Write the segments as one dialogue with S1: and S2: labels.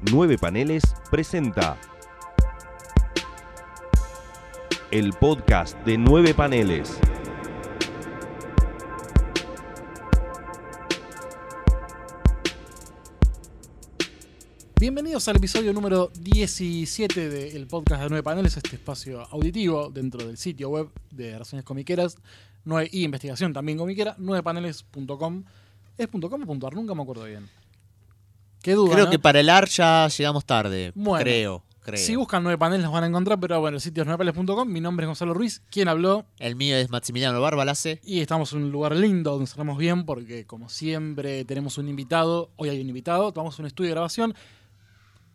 S1: Nueve Paneles presenta el podcast de Nueve Paneles.
S2: Bienvenidos al episodio número 17 del podcast de Nueve Paneles, este espacio auditivo dentro del sitio web de Razones Comiqueras nueve- y investigación también comiquera, 9paneles.com. ¿Es .com o .ar? Nunca me acuerdo bien. Qué duda,
S3: Creo
S2: ¿no?
S3: que para el AR ya llegamos tarde.
S2: Bueno.
S3: creo, creo.
S2: Si buscan 9 paneles los van a encontrar, pero bueno, el sitio es 9paneles.com. Mi nombre es Gonzalo Ruiz, quien habló.
S3: El mío es Maximiliano Barbalace.
S2: Y estamos en un lugar lindo donde cerramos bien porque, como siempre, tenemos un invitado. Hoy hay un invitado, tomamos un estudio de grabación.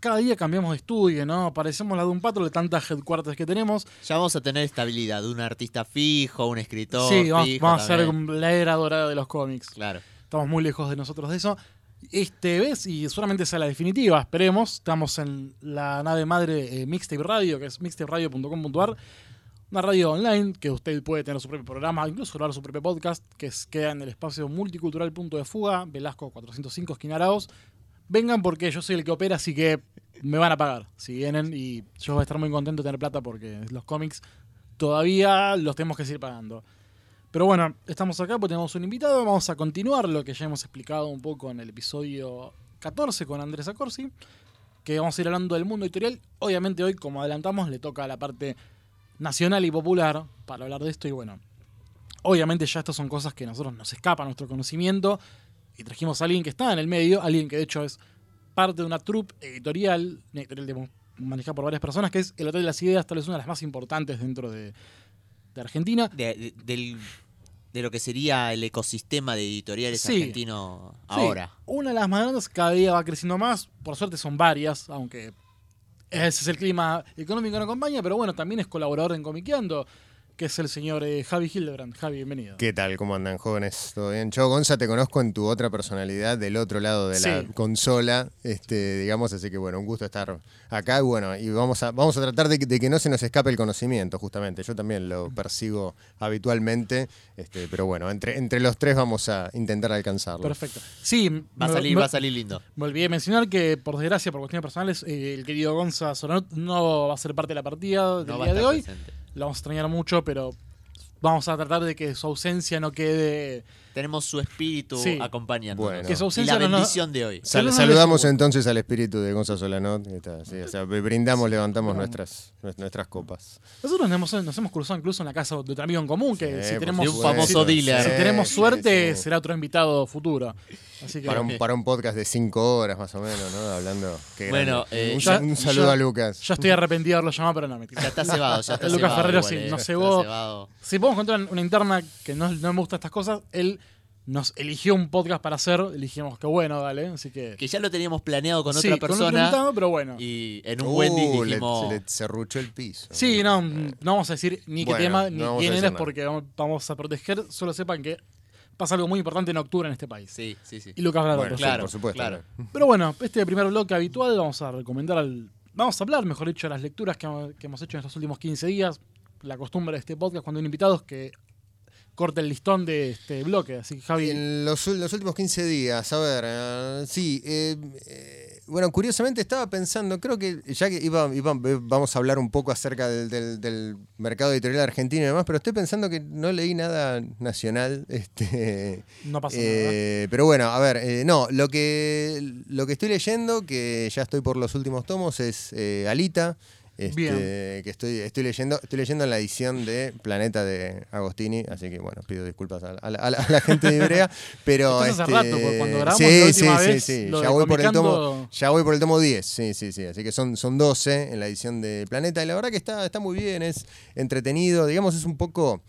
S2: Cada día cambiamos de estudio, ¿no? Parecemos la de un pato de tantas headquarters que tenemos.
S3: Ya vamos a tener estabilidad de un artista fijo, un escritor.
S2: sí, vamos,
S3: fijo
S2: vamos a ser la era dorada de los cómics.
S3: Claro.
S2: Estamos muy lejos de nosotros de eso. Este vez, y solamente sea la definitiva, esperemos. Estamos en la nave madre eh, Mixtape Radio, que es mixtaperadio.com.ar. Una radio online que usted puede tener su propio programa, incluso grabar su propio podcast, que es, queda en el espacio multicultural Punto de Fuga, Velasco 405, esquina Arauz. Vengan porque yo soy el que opera, así que me van a pagar si vienen y yo voy a estar muy contento de tener plata porque los cómics todavía los tenemos que seguir pagando. Pero bueno, estamos acá porque tenemos un invitado. Vamos a continuar lo que ya hemos explicado un poco en el episodio 14 con Andrés Acorsi. Que vamos a ir hablando del mundo editorial. Obviamente hoy, como adelantamos, le toca a la parte nacional y popular para hablar de esto. Y bueno, obviamente ya estas son cosas que a nosotros nos escapa a nuestro conocimiento. Y trajimos a alguien que está en el medio, alguien que de hecho es parte de una troupe editorial, una editorial manejada por varias personas, que es el Hotel de las Ideas, tal vez una de las más importantes dentro de, Argentina.
S3: De, de- del- de lo que sería el ecosistema de editoriales
S2: Sí.
S3: argentino
S2: Sí,
S3: ahora.
S2: una de las más grandes cada día va creciendo más. Por suerte son varias, aunque ese es el clima económico que no acompaña, pero bueno, también es colaborador en Comiqueando, que es el señor eh, Javi Hildebrand. Javi, bienvenido.
S4: ¿Qué tal? ¿Cómo andan, jóvenes? ¿Todo bien? Yo, Gonza, te conozco en tu otra personalidad del otro lado de la
S2: Sí.
S4: consola, este, digamos, así que bueno, un gusto estar acá y bueno, y vamos a, vamos a tratar de que, de que no se nos escape el conocimiento, justamente. Yo también lo persigo habitualmente, este, pero bueno, entre, entre los tres vamos a intentar alcanzarlo.
S2: Perfecto. Sí,
S3: Va a salir,
S2: me-
S3: va a salir lindo.
S2: Me olvidé mencionar que, por desgracia, por cuestiones personales, eh, el querido Gonza Soranot no va a ser parte de la partida del
S3: No va a
S2: día de hoy.
S3: presente.
S2: Lo vamos a extrañar mucho, pero vamos a tratar de que su ausencia no quede.
S3: Tenemos su espíritu
S2: Sí.
S3: acompañándonos.
S4: Bueno.
S2: Que su
S3: y la
S2: no nos-
S3: bendición de hoy.
S4: Sal- saludamos entonces al espíritu de Gonza Solanot, que está, sí, o sea, brindamos, levantamos nuestras, nuestras copas.
S2: Nosotros nos hemos, nos hemos cruzado incluso en la casa de otro amigo en común, que
S4: Sí,
S2: si tenemos,
S3: De un famoso dealer.
S2: si tenemos suerte,
S4: sí.
S2: será otro invitado futuro. Así que
S4: Para un, para un podcast de cinco horas más o menos, ¿no? Hablando. qué
S3: Bueno, eh,
S4: un,
S2: ya-
S4: un saludo a Lucas.
S2: ya estoy arrepentido de haberlo llamado, pero no, mentira.
S3: Ya está cebado, ya está
S2: El Lucas
S3: cebado
S2: Ferrero
S3: igual,
S2: sí,
S3: eh.
S2: nos cebó. Si podemos encontrar una interna que no, no me gusta estas cosas, él nos eligió un podcast para hacer, elijimos que bueno, dale, así que...
S3: Que ya lo teníamos planeado con
S2: Sí,
S3: otra persona.
S2: invitado, pero bueno.
S3: y en un
S4: Uh,
S3: Wendy
S4: le-
S3: dijimos.
S4: se le cerruchó el piso.
S2: Sí, no, no vamos a decir ni qué tema, ni quién eres,
S4: nada.
S2: porque vamos- a proteger, solo sepan que pasa algo muy importante en octubre en este país.
S3: Sí, sí, sí.
S2: Y Lucas Ferrero.
S4: Bueno,
S3: claro,
S4: por supuesto.
S3: claro.
S2: Pero bueno, este primer bloque habitual vamos a recomendar al. Vamos a hablar, mejor dicho, de las lecturas que, que hemos hecho en estos últimos 15 días. La costumbre de este podcast cuando hay un invitado es que corte el listón de este bloque. Así que Javi.
S4: En los, últimos 15 días, a ver, eh, sí, eh, eh, bueno, curiosamente estaba pensando, creo que ya que iba, iba- vamos a hablar un poco acerca del, del- del mercado editorial argentino y demás, pero estoy pensando que no leí nada nacional, este,
S2: No pasa nada.
S4: Pero bueno, a ver, eh, no, lo que, lo que estoy leyendo, que ya estoy por los últimos tomos, es Alita. Este, que estoy, estoy leyendo, estoy leyendo en la edición de Planeta de Agostini, así que bueno, pido disculpas a, a la, a la- a la gente de Ibrea, pero
S2: hace
S4: este,
S2: rato, cuando grabamos
S4: sí,
S2: la última
S4: sí,
S2: vez,
S4: sí, sí, ya voy por el tomo, ya voy por el tomo 10, sí, sí, sí, así que son, son 12 en la edición de Planeta y la verdad que está, está muy bien, es entretenido, digamos, es un poco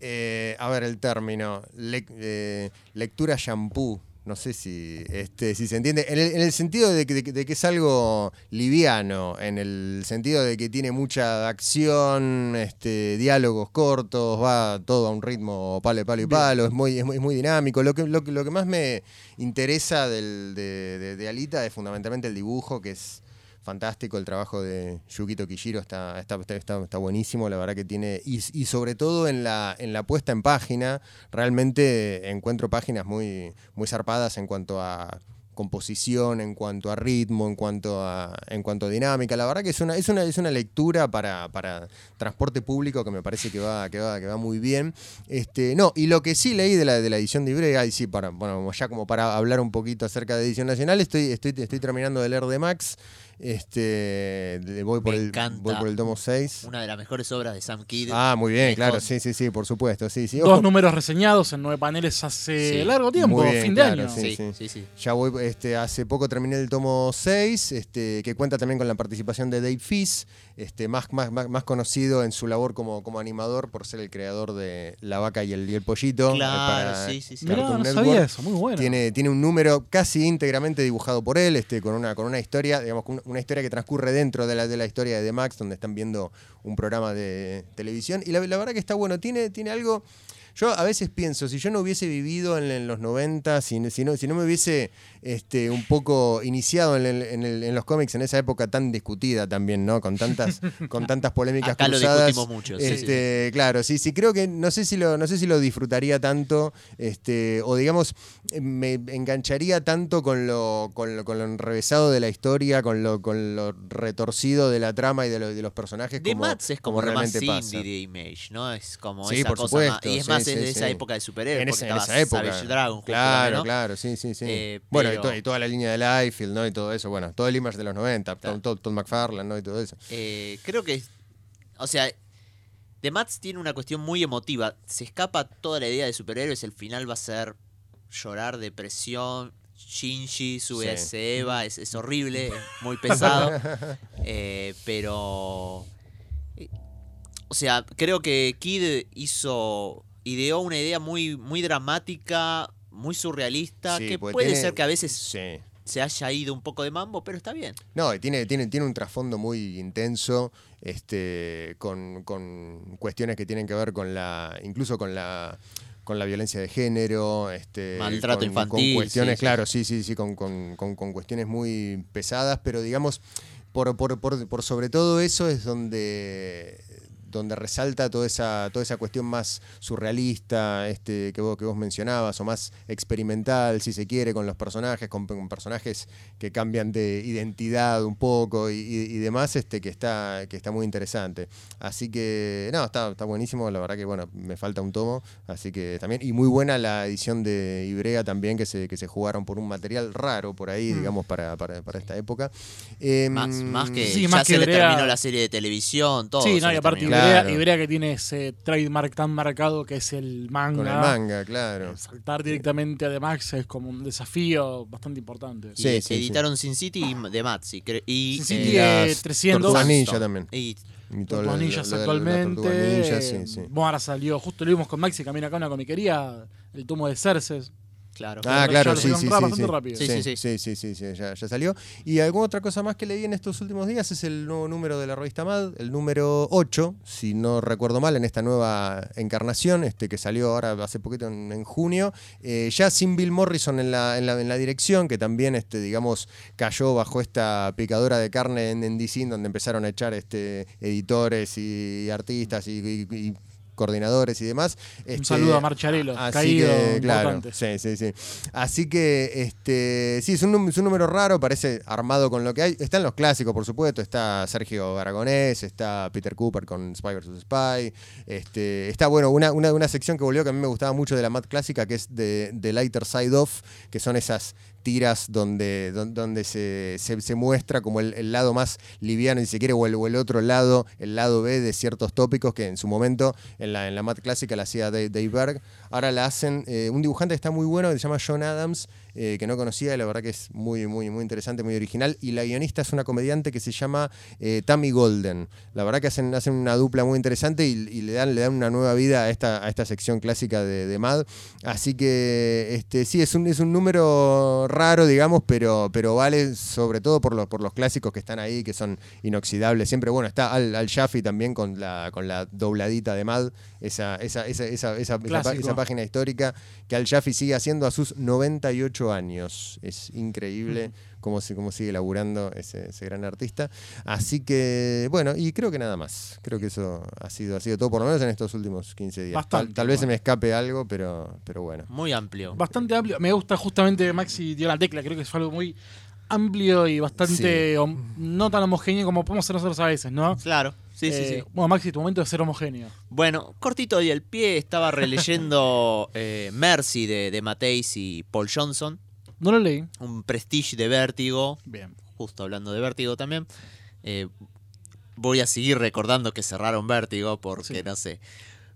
S4: eh, a ver el término, eh, lectura shampoo. No sé si, este, si se entiende. En el, en el sentido de que, de que- de que es algo liviano, en el sentido de que tiene mucha acción, este, diálogos cortos, va todo a un ritmo palo, palo y palo, es muy, es muy, es muy dinámico. Lo que, lo, que- lo que más me interesa del- de, de- de Alita es fundamentalmente el dibujo, que es fantástico. El trabajo de Yukito Kishiro está, está, está, está- buenísimo, la verdad que tiene. Y, sobre todo en la, en la puesta en página, realmente encuentro páginas muy, muy zarpadas en cuanto a composición, en cuanto a ritmo, en cuanto a, en cuanto dinámica. La verdad que es una, es una, es una lectura para, para transporte público que me parece que va, que va, que va muy bien. Este, no, y lo que sí leí de la, de la edición de Ibrega, y sí, para, bueno, ya como para hablar un poquito acerca de edición nacional, estoy, estoy, estoy terminando de leer de Max. Este, voy, por
S3: Me
S4: el,
S3: encanta.
S4: voy por el tomo 6.
S3: Una de las mejores obras de Sam Kidd.
S4: Ah, muy bien, claro, sí, sí, sí, por supuesto, sí, sí.
S2: Dos números reseñados en nueve paneles hace
S3: Sí.
S2: largo tiempo,
S4: Muy bien,
S2: fin de
S4: claro,
S2: año.
S4: sí.
S3: Sí, sí, sí.
S4: Ya voy, este, hace poco terminé el tomo 6, este, que cuenta también con la participación de Dave Fish, este, más, más, más, más conocido en su labor como, como animador por ser el creador de La Vaca y el, y el Pollito. eh,
S3: Claro,
S4: para
S3: sí, sí, sí.
S2: Mirá, no
S4: Network.
S2: sabía eso, muy bueno.
S4: Tiene, tiene un número casi íntegramente dibujado por él, este, con, una, con una historia, digamos, con una historia que transcurre dentro de la, de la historia de The Max, donde están viendo un programa de televisión. Y la, la verdad que está bueno, tiene, tiene algo. Yo a veces pienso, si yo no hubiese vivido en, en los 90, si, si no, si no me hubiese este, un poco iniciado en, el- en el- en los cómics en esa época tan discutida también, ¿no? Con tantas, con tantas polémicas
S3: Acá lo
S4: cruzadas.
S3: discutimos mucho, sí,
S4: este, Claro, sí, sí, creo que no sé si lo, no sé si lo disfrutaría tanto, este, o digamos, me engancharía tanto con lo, con lo, con lo enrevesado de la historia, con lo, con lo retorcido de la trama y de, lo- de los personajes.
S3: The
S4: como,
S3: Mats es como, lo más
S4: realmente pasa.
S3: de Image, ¿no? Es como
S4: Sí,
S3: esa
S4: por
S3: cosa
S4: supuesto,
S3: más- Y es
S4: sí,
S3: más,
S4: sí,
S3: de esa época de superhéroes.
S4: En, esa, en esa época.
S3: Savage Dragon,
S4: claro,
S3: ¿no?
S4: claro, sí, sí, sí.
S3: Eh,
S4: bueno, y,
S3: pero-
S4: to- y toda la línea de Liefeld, ¿no? Y todo eso, bueno, todo el image de los 90,
S3: Claro.
S4: Todd, Todd McFarlane, ¿no? Y todo eso.
S3: Eh, creo que, o sea, The Mats tiene una cuestión muy emotiva. Se escapa toda la idea de superhéroes. El final va a ser llorar, depresión. Shinji sube a
S4: Sí.
S3: ese Eva, es, es horrible, es muy pesado. Eh, pero. O sea, creo que Kid hizo. Ideó una idea muy, muy dramática, muy surrealista,
S4: Sí,
S3: que puede
S4: tiene-
S3: ser que a veces
S4: Sí.
S3: se haya ido un poco de mambo, pero está bien.
S4: No, tiene, tiene, tiene un trasfondo muy intenso, este, con, con cuestiones que tienen que ver con la, incluso con la con la violencia de género, este,
S3: Maltrato
S4: con,
S3: infantil,
S4: con cuestiones,
S3: sí,
S4: claro, sí, sí, sí, con, con- con- con cuestiones muy pesadas, pero digamos, por, por, por, por sobre todo eso es donde donde resalta toda esa, toda esa cuestión más surrealista este, que, vos, que vos mencionabas, o más experimental, si se quiere, con los personajes, con, con personajes que cambian de identidad un poco y, y- y demás, este, que, está, que está muy interesante. Así que, no, está, está buenísimo, la verdad que, bueno, me falta un tomo, así que también, y muy buena la edición de Ibrea también, que se, que se jugaron por un material raro por ahí,
S2: Mm.
S4: digamos, para, para, para esta época. Em,
S3: Más, más que
S2: Sí,
S3: ya
S2: más
S3: se
S2: que
S3: le
S2: Ibrea-
S3: terminó la serie de televisión, todo.
S2: sí, no, y aparte. Ibrea,
S4: Claro.
S2: Ibrea que tiene ese trademark tan marcado que es el manga.
S4: Con el manga, claro.
S2: Saltar directamente a The Max es como un desafío bastante importante.
S3: Y
S4: Sí, sí,
S3: editaron Sin City y The Mats. Y, y,
S2: Sin City,
S3: eh,
S2: eh, 300.
S4: Tortugas Ninja
S3: Sunstone.
S4: también.
S3: y
S4: Y
S2: actualmente.
S4: Sí, sí.
S2: Bueno, ahora salió, justo lo vimos con Maxi, camina acá una comiquería, el tomo de Cerces.
S3: Claro.
S4: Ah, claro, sí, sí, sí,
S2: bastante
S4: sí.
S2: rápido.
S3: Sí,
S4: Sí,
S3: sí,
S4: sí, sí, sí, sí, ya, ya salió. Y alguna otra cosa más que leí en estos últimos días es el nuevo número de la revista Mad, el número 8, si no recuerdo mal, en esta nueva encarnación, este que salió ahora hace poquito en, en junio, eh, ya sin Bill Morrison en la, en la, en la dirección, que también, este, digamos, cayó bajo esta picadora de carne en, en DC, donde empezaron a echar este, editores y, artistas y, y- y coordinadores y demás.
S2: Un
S4: Este,
S2: saludo a Marcharelo,
S4: Así
S2: caído,
S4: que, claro, sí, sí, sí. Así que, este, sí, es un, num- es un número raro, parece armado con lo que hay. Están los clásicos, por supuesto. Está Sergio Aragonés, está Peter Cooper con Spy vs. Spy. Este, está, bueno, una, una, una sección que volvió que a mí me gustaba mucho de la Mad clásica, que es de, de Lighter Side Off, que son esas tiras donde, don- donde se, se- muestra como el, el lado más liviano, si se quiere, o el, o el otro lado, el lado B de ciertos tópicos que en su momento en la, en la mat clásica la hacía Dave, Dave Berg. Ahora la hacen eh, un dibujante que está muy bueno, que se llama John Adams, eh, que no conocía y la verdad que es muy, muy, muy interesante, muy original. Y la guionista es una comediante que se llama eh, Tammy Golden. La verdad que hacen, hacen una dupla muy interesante y, y le, dan, le dan una nueva vida a esta, a esta sección clásica de, de Mad. Así que este, sí, es un, es un número raro, digamos, pero, pero vale sobre todo por los, por los clásicos que están ahí, que son inoxidables. Siempre, bueno, está Al, Al también con la, con la dobladita de Mad, esa, esa, esa, esa, esa, página histórica que Al Jaffe sigue haciendo a sus 98 18 años. Es increíble cómo, se, cómo sigue laburando ese, ese gran artista. Así que, bueno, y creo que nada más. Creo que eso ha sido, ha sido todo, por lo menos en estos últimos 15 días.
S2: Bastante,
S4: tal, tal vez se me escape algo, pero, pero bueno.
S3: Muy amplio.
S2: Bastante amplio. Me gusta justamente Maxi dio la tecla. Creo que fue algo muy amplio y bastante no tan homogéneo como podemos ser nosotros a veces, ¿no?
S3: Claro, sí, sí,
S2: Eh,
S3: sí.
S2: Bueno, Maxi, tu momento de ser homogéneo.
S3: Bueno, cortito y el pie, estaba releyendo eh, Mercy de, de Mateis y Paul Johnson,
S2: No lo leí.
S3: un prestige de vértigo,
S2: Bien.
S3: justo hablando de vértigo también. Eh, voy a seguir recordando que cerraron vértigo porque,
S2: Sí.
S3: no sé,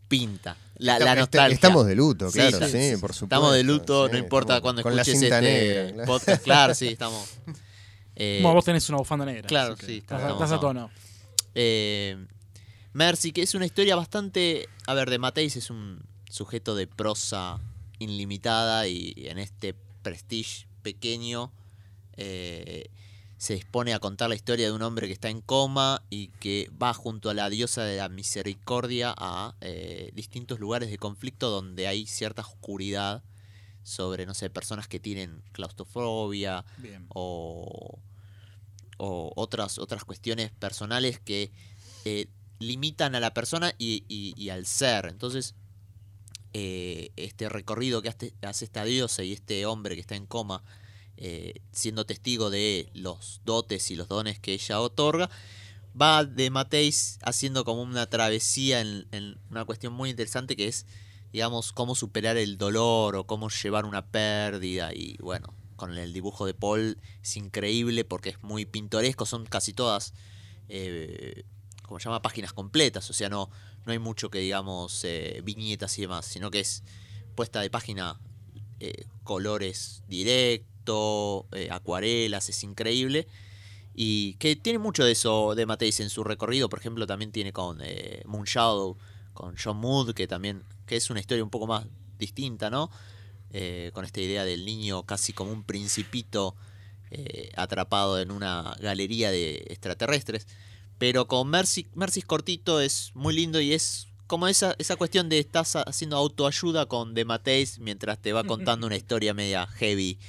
S3: pinta. La, la nostalgia.
S4: estamos de luto, claro,
S3: sí,
S4: sí,
S3: sí,
S4: por supuesto.
S3: Estamos de luto,
S4: sí,
S3: no importa cuando
S4: con la
S3: escuches
S4: cinta
S3: este
S4: negra,
S3: podcast. Claro, sí, estamos. Eh,
S2: Bueno, vos tenés una bufanda negra.
S3: claro, sí,
S2: Estás,
S3: estamos-
S2: estás a tono.
S3: Eh, Mercy, que es una historia bastante. A ver, de Mateis es un sujeto de prosa ilimitada y en este prestige pequeño eh, se dispone a contar la historia de un hombre que está en coma y que va junto a la diosa de la misericordia a eh, distintos lugares de conflicto donde hay cierta oscuridad sobre, no sé, personas que tienen claustrofobia,
S2: Bien.
S3: o, o otras, otras cuestiones personales que eh, limitan a la persona y, al ser. Entonces, eh, este recorrido que hace, hace esta diosa y este hombre que está en coma, eh, siendo testigo de los dotes y los dones que ella otorga, va de Mateis haciendo como una travesía en, en una cuestión muy interesante que es, digamos, cómo superar el dolor o cómo llevar una pérdida y bueno, con el dibujo de Paul es increíble porque es muy pintoresco, son casi todas, eh, como se llama, páginas completas, o sea, no, no hay mucho que digamos eh, viñetas y demás, sino que es puesta de página, eh, colores directo, acuarelas, es increíble. Y que tiene mucho de eso de Mateis en su recorrido, por ejemplo, también tiene con Moon Shadow, con John Mood, que también que es una historia un poco más distinta, ¿no? Eh, con esta idea del niño casi como un principito eh, atrapado en una galería de extraterrestres. Pero con Mercy, Mercy es cortito, es muy lindo y es como esa, esa cuestión de estás haciendo autoayuda con The Mateis mientras te va contando una historia media heavy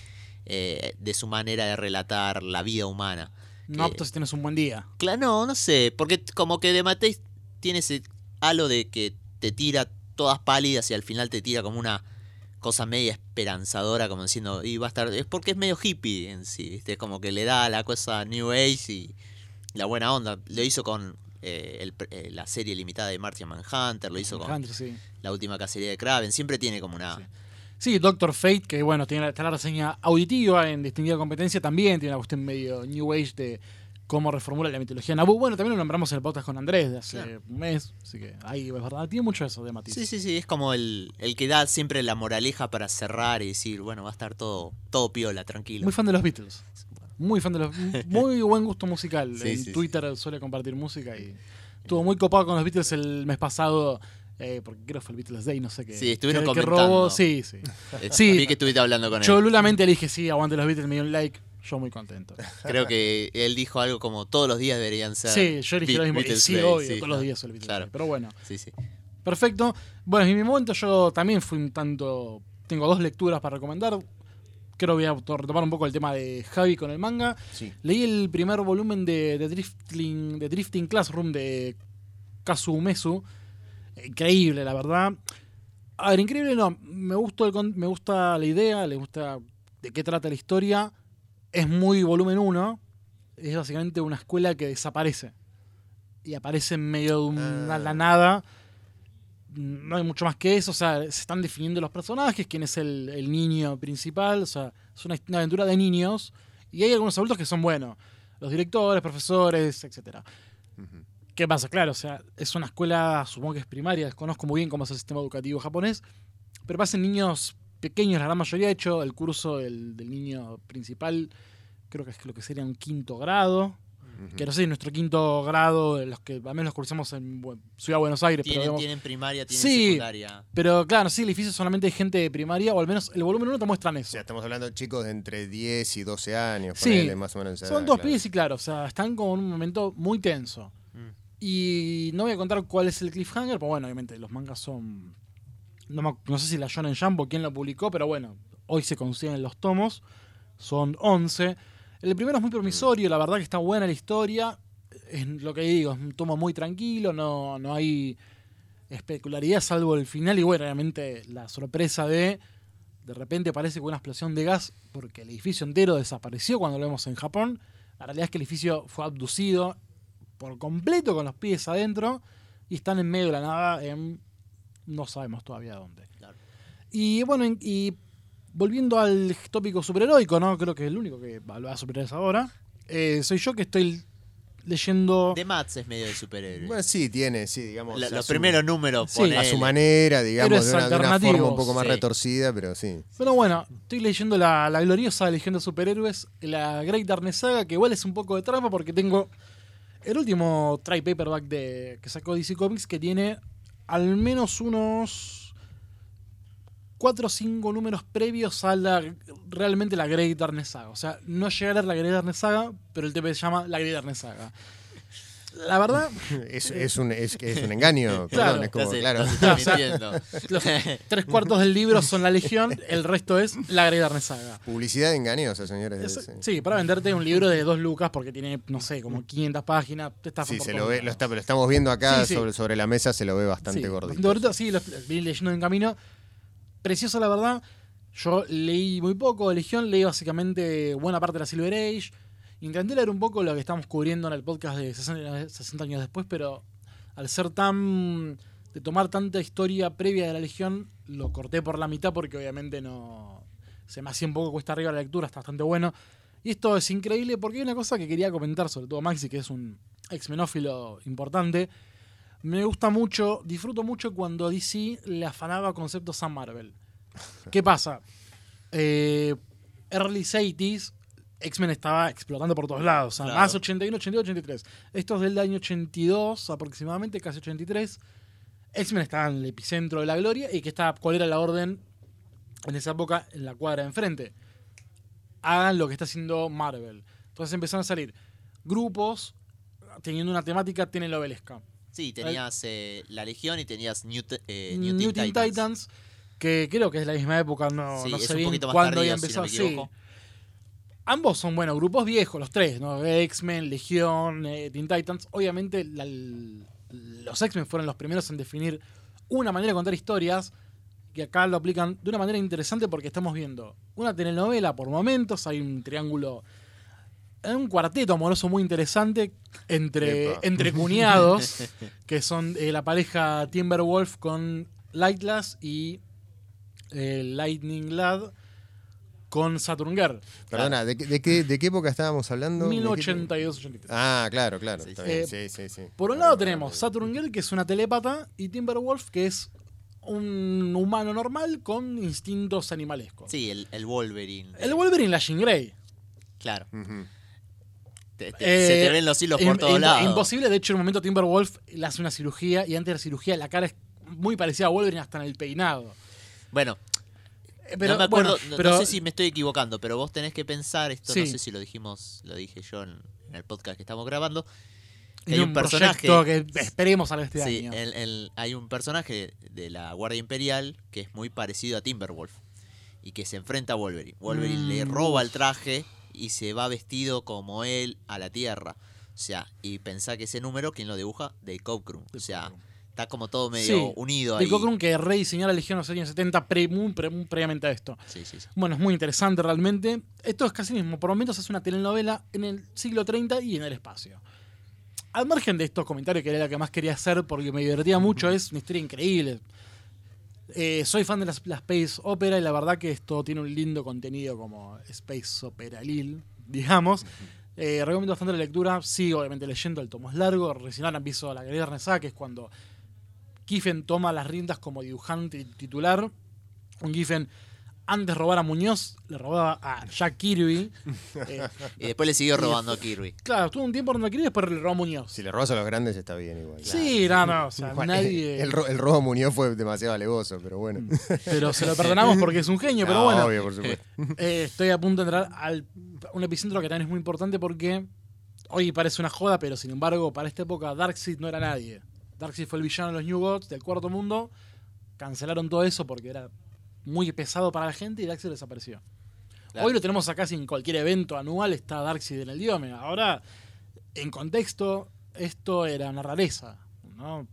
S3: eh, de su manera de relatar la vida humana.
S2: No apto si tienes un buen día.
S3: Claro, no, no sé, porque como que de Mateis tiene ese halo de que te tira todas pálidas y al final te tira como una cosa media esperanzadora, como diciendo, y va a estar, es porque es medio hippie en sí, ¿viste? Es como que le da la cosa New Age y la buena onda. Lo hizo con eh, el eh, la serie limitada de Martian Manhunter, lo hizo con
S2: sí.
S3: la última cacería de Kraven, siempre tiene como una...
S2: Sí. Sí, Doctor Fate, que bueno, tiene la, está la reseña auditiva en distinguida competencia, también tiene una cuestión medio New Age de cómo reformula la mitología Nabu. Bueno, también lo nombramos en el podcast con Andrés de hace
S3: Claro.
S2: un mes, así que ahí es verdad. Tiene mucho eso de Matiz.
S3: Sí, sí, sí, es como el, el que da siempre la moraleja para cerrar y decir, bueno, va a estar todo, todo piola, tranquilo.
S2: Muy fan de los Beatles. Muy fan de los. Muy buen gusto musical.
S3: Sí,
S2: en
S3: sí, sí.
S2: Twitter suele compartir música y estuvo muy copado con los Beatles el mes pasado. eh, porque creo que fue el Beatles Day, no sé qué.
S3: Sí, estuvieron
S2: que
S3: comentando.
S2: robó, sí, sí.
S3: Eh,
S2: Sí.
S3: Vi que estuviste hablando con él.
S2: Cholulamente le dije, sí, aguante los Beatles, me dio un like. Yo muy contento.
S3: Creo que él dijo algo como todos los días deberían ser.
S2: Sí, yo dije
S3: Be-
S2: lo mismo.
S3: Beatles
S2: sí,
S3: Day,
S2: obvio,
S3: sí,
S2: todos los días el Beatles
S3: Claro.
S2: Pero bueno,
S3: Sí, sí.
S2: perfecto. Bueno, en mi momento yo también fui un tanto. Tengo dos lecturas para recomendar. Creo que voy a retomar un poco el tema de Javi con el manga.
S4: Sí.
S2: Leí el primer volumen de, de Drifting, de Drifting Classroom de Kazu Umesu. Increíble, la verdad. A ver, increíble no. Me, gustó el con- me gusta la idea, le gusta de qué trata la historia. Es muy volumen 1. Es básicamente una escuela que desaparece. Y aparece en medio de una,
S4: Ah.
S2: la nada. No hay mucho más que eso. O sea, se están definiendo los personajes, quién es el, el niño principal. O sea, es una, una aventura de niños. Y hay algunos adultos que son buenos. Los directores, profesores.
S4: Ujú.
S2: ¿Qué pasa? Claro, o sea, es una escuela, supongo que es primaria, desconozco muy bien cómo es el sistema educativo japonés, pero pasan niños pequeños, la gran mayoría ha hecho el curso del, del niño principal, creo que es lo que sería un quinto grado, que no sé, nuestro quinto grado, los que al menos los cursamos en Ciudad de Buenos Aires, pero,
S3: Tienen,
S2: digamos-
S3: tienen primaria, tienen
S2: Sí.
S3: secundaria.
S2: pero claro, sí, el edificio solamente hay gente de primaria, o al menos el volumen 1 te muestran
S4: O
S2: eso.
S4: sea, estamos hablando de chicos de entre 10 y 12 años,
S2: Sí.
S4: ponele, más o menos. esa
S2: Son
S4: edad,
S2: dos
S4: claro.
S2: pibes y claro, o sea, están como en un momento muy tenso.
S3: Mm.
S2: Y no voy a contar cuál es el cliffhanger, pues bueno, obviamente los mangas son. No, sé si la Shonen Jump o quién lo publicó, pero bueno, hoy se consiguen los tomos. Son 11. El primero es muy promisorio, la verdad que está buena la historia. Es lo que digo, es un tomo muy tranquilo, no, no hay especularidad salvo el final y bueno, obviamente la sorpresa de de repente parece que una explosión de gas porque el edificio entero desapareció cuando lo vemos en Japón. La realidad es que el edificio fue abducido por completo con los pies adentro y están en medio de la nada en no sabemos todavía dónde.
S3: Claro.
S2: Y bueno, en- y volviendo al tópico superheroico, ¿no? Creo que es el único que va a superhéroes ahora. eh, soy yo que estoy leyendo.
S3: De Mats es medio de superhéroe.
S4: Bueno, sí, tiene, sí, digamos.
S3: La- los
S4: su-
S3: primeros números,
S2: Sí.
S4: A su manera, digamos, de una, de una forma un poco más
S3: sí.
S4: retorcida, pero sí.
S2: Pero bueno, estoy leyendo la, la gloriosa Legión de Superhéroes, la Great Darkness Saga, que igual es un poco de trampa porque tengo el último try paperback de, que sacó DC Comics que tiene al menos unos 4 o 5 números previos a la realmente la Great Darkness Saga. O sea, no llegué a la Great Darkness Saga, pero el TP se llama la Great Darkness Saga. La verdad,
S4: Es, es, un, es, un engaño,
S2: Claro.
S4: perdón, es como, claro.
S2: O sea, tres cuartos del libro son la Legión, el resto es la Great Darkness Saga.
S4: Publicidad engañosa, señores.
S2: Es-
S4: sí.
S2: sí, para venderte un libro de dos lucas porque tiene, no sé, como 500 páginas. Te
S4: Sí, se lo ve, lo, está- lo estamos viendo acá
S2: Sí, sí.
S4: Sobre, sobre la mesa, se lo ve bastante
S2: Sí,
S4: gordito.
S2: bastante gordito, sí, lo vine leyendo en camino. Precioso, la verdad. Yo leí muy poco de Legión, leí básicamente buena parte de la Silver Age. Intenté leer un poco lo que estamos cubriendo en el podcast de 60, 60 años después, pero al ser tan. de tomar tanta historia previa de la Legión, lo corté por la mitad porque obviamente no. se me hacía un poco cuesta arriba la lectura, está bastante bueno. Y esto es increíble porque hay una cosa que quería comentar, sobre todo Maxi, que es un ex-menófilo importante. Me gusta mucho, disfruto mucho cuando DC le afanaba conceptos a Marvel. ¿Qué pasa? Eh, early 80s, X-Men estaba explotando por todos lados. O sea,
S3: Claro.
S2: más 81, 82, 83. Esto es del año 82 aproximadamente, casi 83. X-Men estaba en el epicentro de la gloria y que estaba, ¿cuál era la orden en esa época en la cuadra de enfrente? Hagan lo que está haciendo Marvel. Entonces empezaron a salir grupos teniendo una temática telenovelesca.
S3: Sí, tenías eh, la Legión y tenías New, eh,
S2: New,
S3: New
S2: Teen
S3: Teen
S2: Titans.
S3: Titans.
S2: que creo que es la misma época, no,
S3: Sí,
S2: no sé
S3: un
S2: bien
S3: poquito más
S2: cuándo había
S3: si no
S2: empezado.
S3: me
S2: sí. Ambos son, bueno, grupos viejos, los tres, ¿no? X-Men, Legión, eh, Teen Titans. Obviamente, la- los X-Men fueron los primeros en definir una manera de contar historias. Que acá lo aplican de una manera interesante porque estamos viendo una telenovela por momentos, hay un triángulo, hay un cuarteto amoroso muy interesante entre,
S4: Epa.
S2: entre cuñados, que son eh, la pareja Timberwolf con Lightless y eh, Lightning Lad con Saturn Girl.
S4: Perdona, ¿de, qué- de qué, ¿de qué época estábamos hablando? ¿De qué-
S2: 1982-83.
S4: Ah, claro, claro.
S3: Sí,
S4: está
S2: sí.
S4: bien,
S2: Eh,
S4: sí, sí, sí.
S2: Por un lado tenemos Saturn Girl, que es una telépata, y Timberwolf, que es un humano normal con instintos animalescos.
S3: Sí, el, el Wolverine.
S2: El Wolverine, la Jean Grey.
S3: Claro.
S4: Ujú.
S3: Te- te- se
S2: Eh,
S3: te ven los hilos por todos lados.
S2: Imposible, de hecho, en un momento Timberwolf le hace una cirugía y antes de la cirugía la cara es muy parecida a Wolverine hasta en el peinado.
S3: Bueno,
S2: Eh, Pero,
S3: no me acuerdo,
S2: bueno,
S3: no-
S2: pero-
S3: no sé si me estoy equivocando, pero vos tenés que pensar, esto no sé si lo dijimos, lo dije yo en, en el podcast que estamos grabando, que hay un,
S2: un
S3: personaje,
S2: que esperemos a ver este
S3: sí,
S2: año.
S3: el- el- hay un personaje de la Guardia Imperial que es muy parecido a Timberwolf y que se enfrenta a Wolverine. Wolverine le
S2: Mm.
S3: roba el traje y se va vestido como él a la Tierra. O sea, y pensá que ese número, ¿quién lo dibuja? Dave Cockrum. O sea, está como todo medio
S2: Sí,
S3: unido
S2: De
S3: ahí.
S2: Cockrum que rediseñó la Legión en los años 70 pre, muy, pre- muy previamente a esto.
S3: Sí, sí, sí.
S2: Bueno, es muy interesante realmente. Esto es casi mismo. Por momentos es una telenovela en el siglo 30 y en el espacio. Al margen de estos comentarios, que era lo que más quería hacer porque me divertía mucho, es una historia increíble. Eh, soy fan de la, la Space Opera y la verdad que esto tiene un lindo contenido como Space Opera Lil, digamos. Eh, recomiendo bastante la lectura. Sigo obviamente leyendo, el tomo es largo. Recién ahora empiezo la Renaissance, que es cuando Kiffen toma las riendas como dibujante titular. Un Giffen antes de robar a Muñoz, le robaba a Jack Kirby. Eh,
S3: Y después le siguió robando a Kirby.
S2: claro, estuvo un tiempo robando a Kirby y después le robó a Muñoz.
S4: Si le robas a los grandes está bien igual.
S2: Sí, no, no, o sea,
S4: Igual,
S2: nadie.
S4: El, el robo a Muñoz fue demasiado alevoso, pero bueno.
S2: Pero se lo perdonamos porque es un genio, pero
S4: No,
S2: bueno.
S4: Obvio, por supuesto.
S2: Eh, estoy a punto de entrar al un epicentro que también es muy importante porque hoy parece una joda, pero sin embargo, para esta época Darkseid no era nadie. Darkseid fue el villano de los New Gods del cuarto mundo. Cancelaron todo eso porque era muy pesado para la gente y Darkseid desapareció.
S3: Claro.
S2: Hoy lo tenemos acá sin cualquier evento anual, está Darkseid en el Diome. Ahora, en contexto, esto era una rareza. ¿no?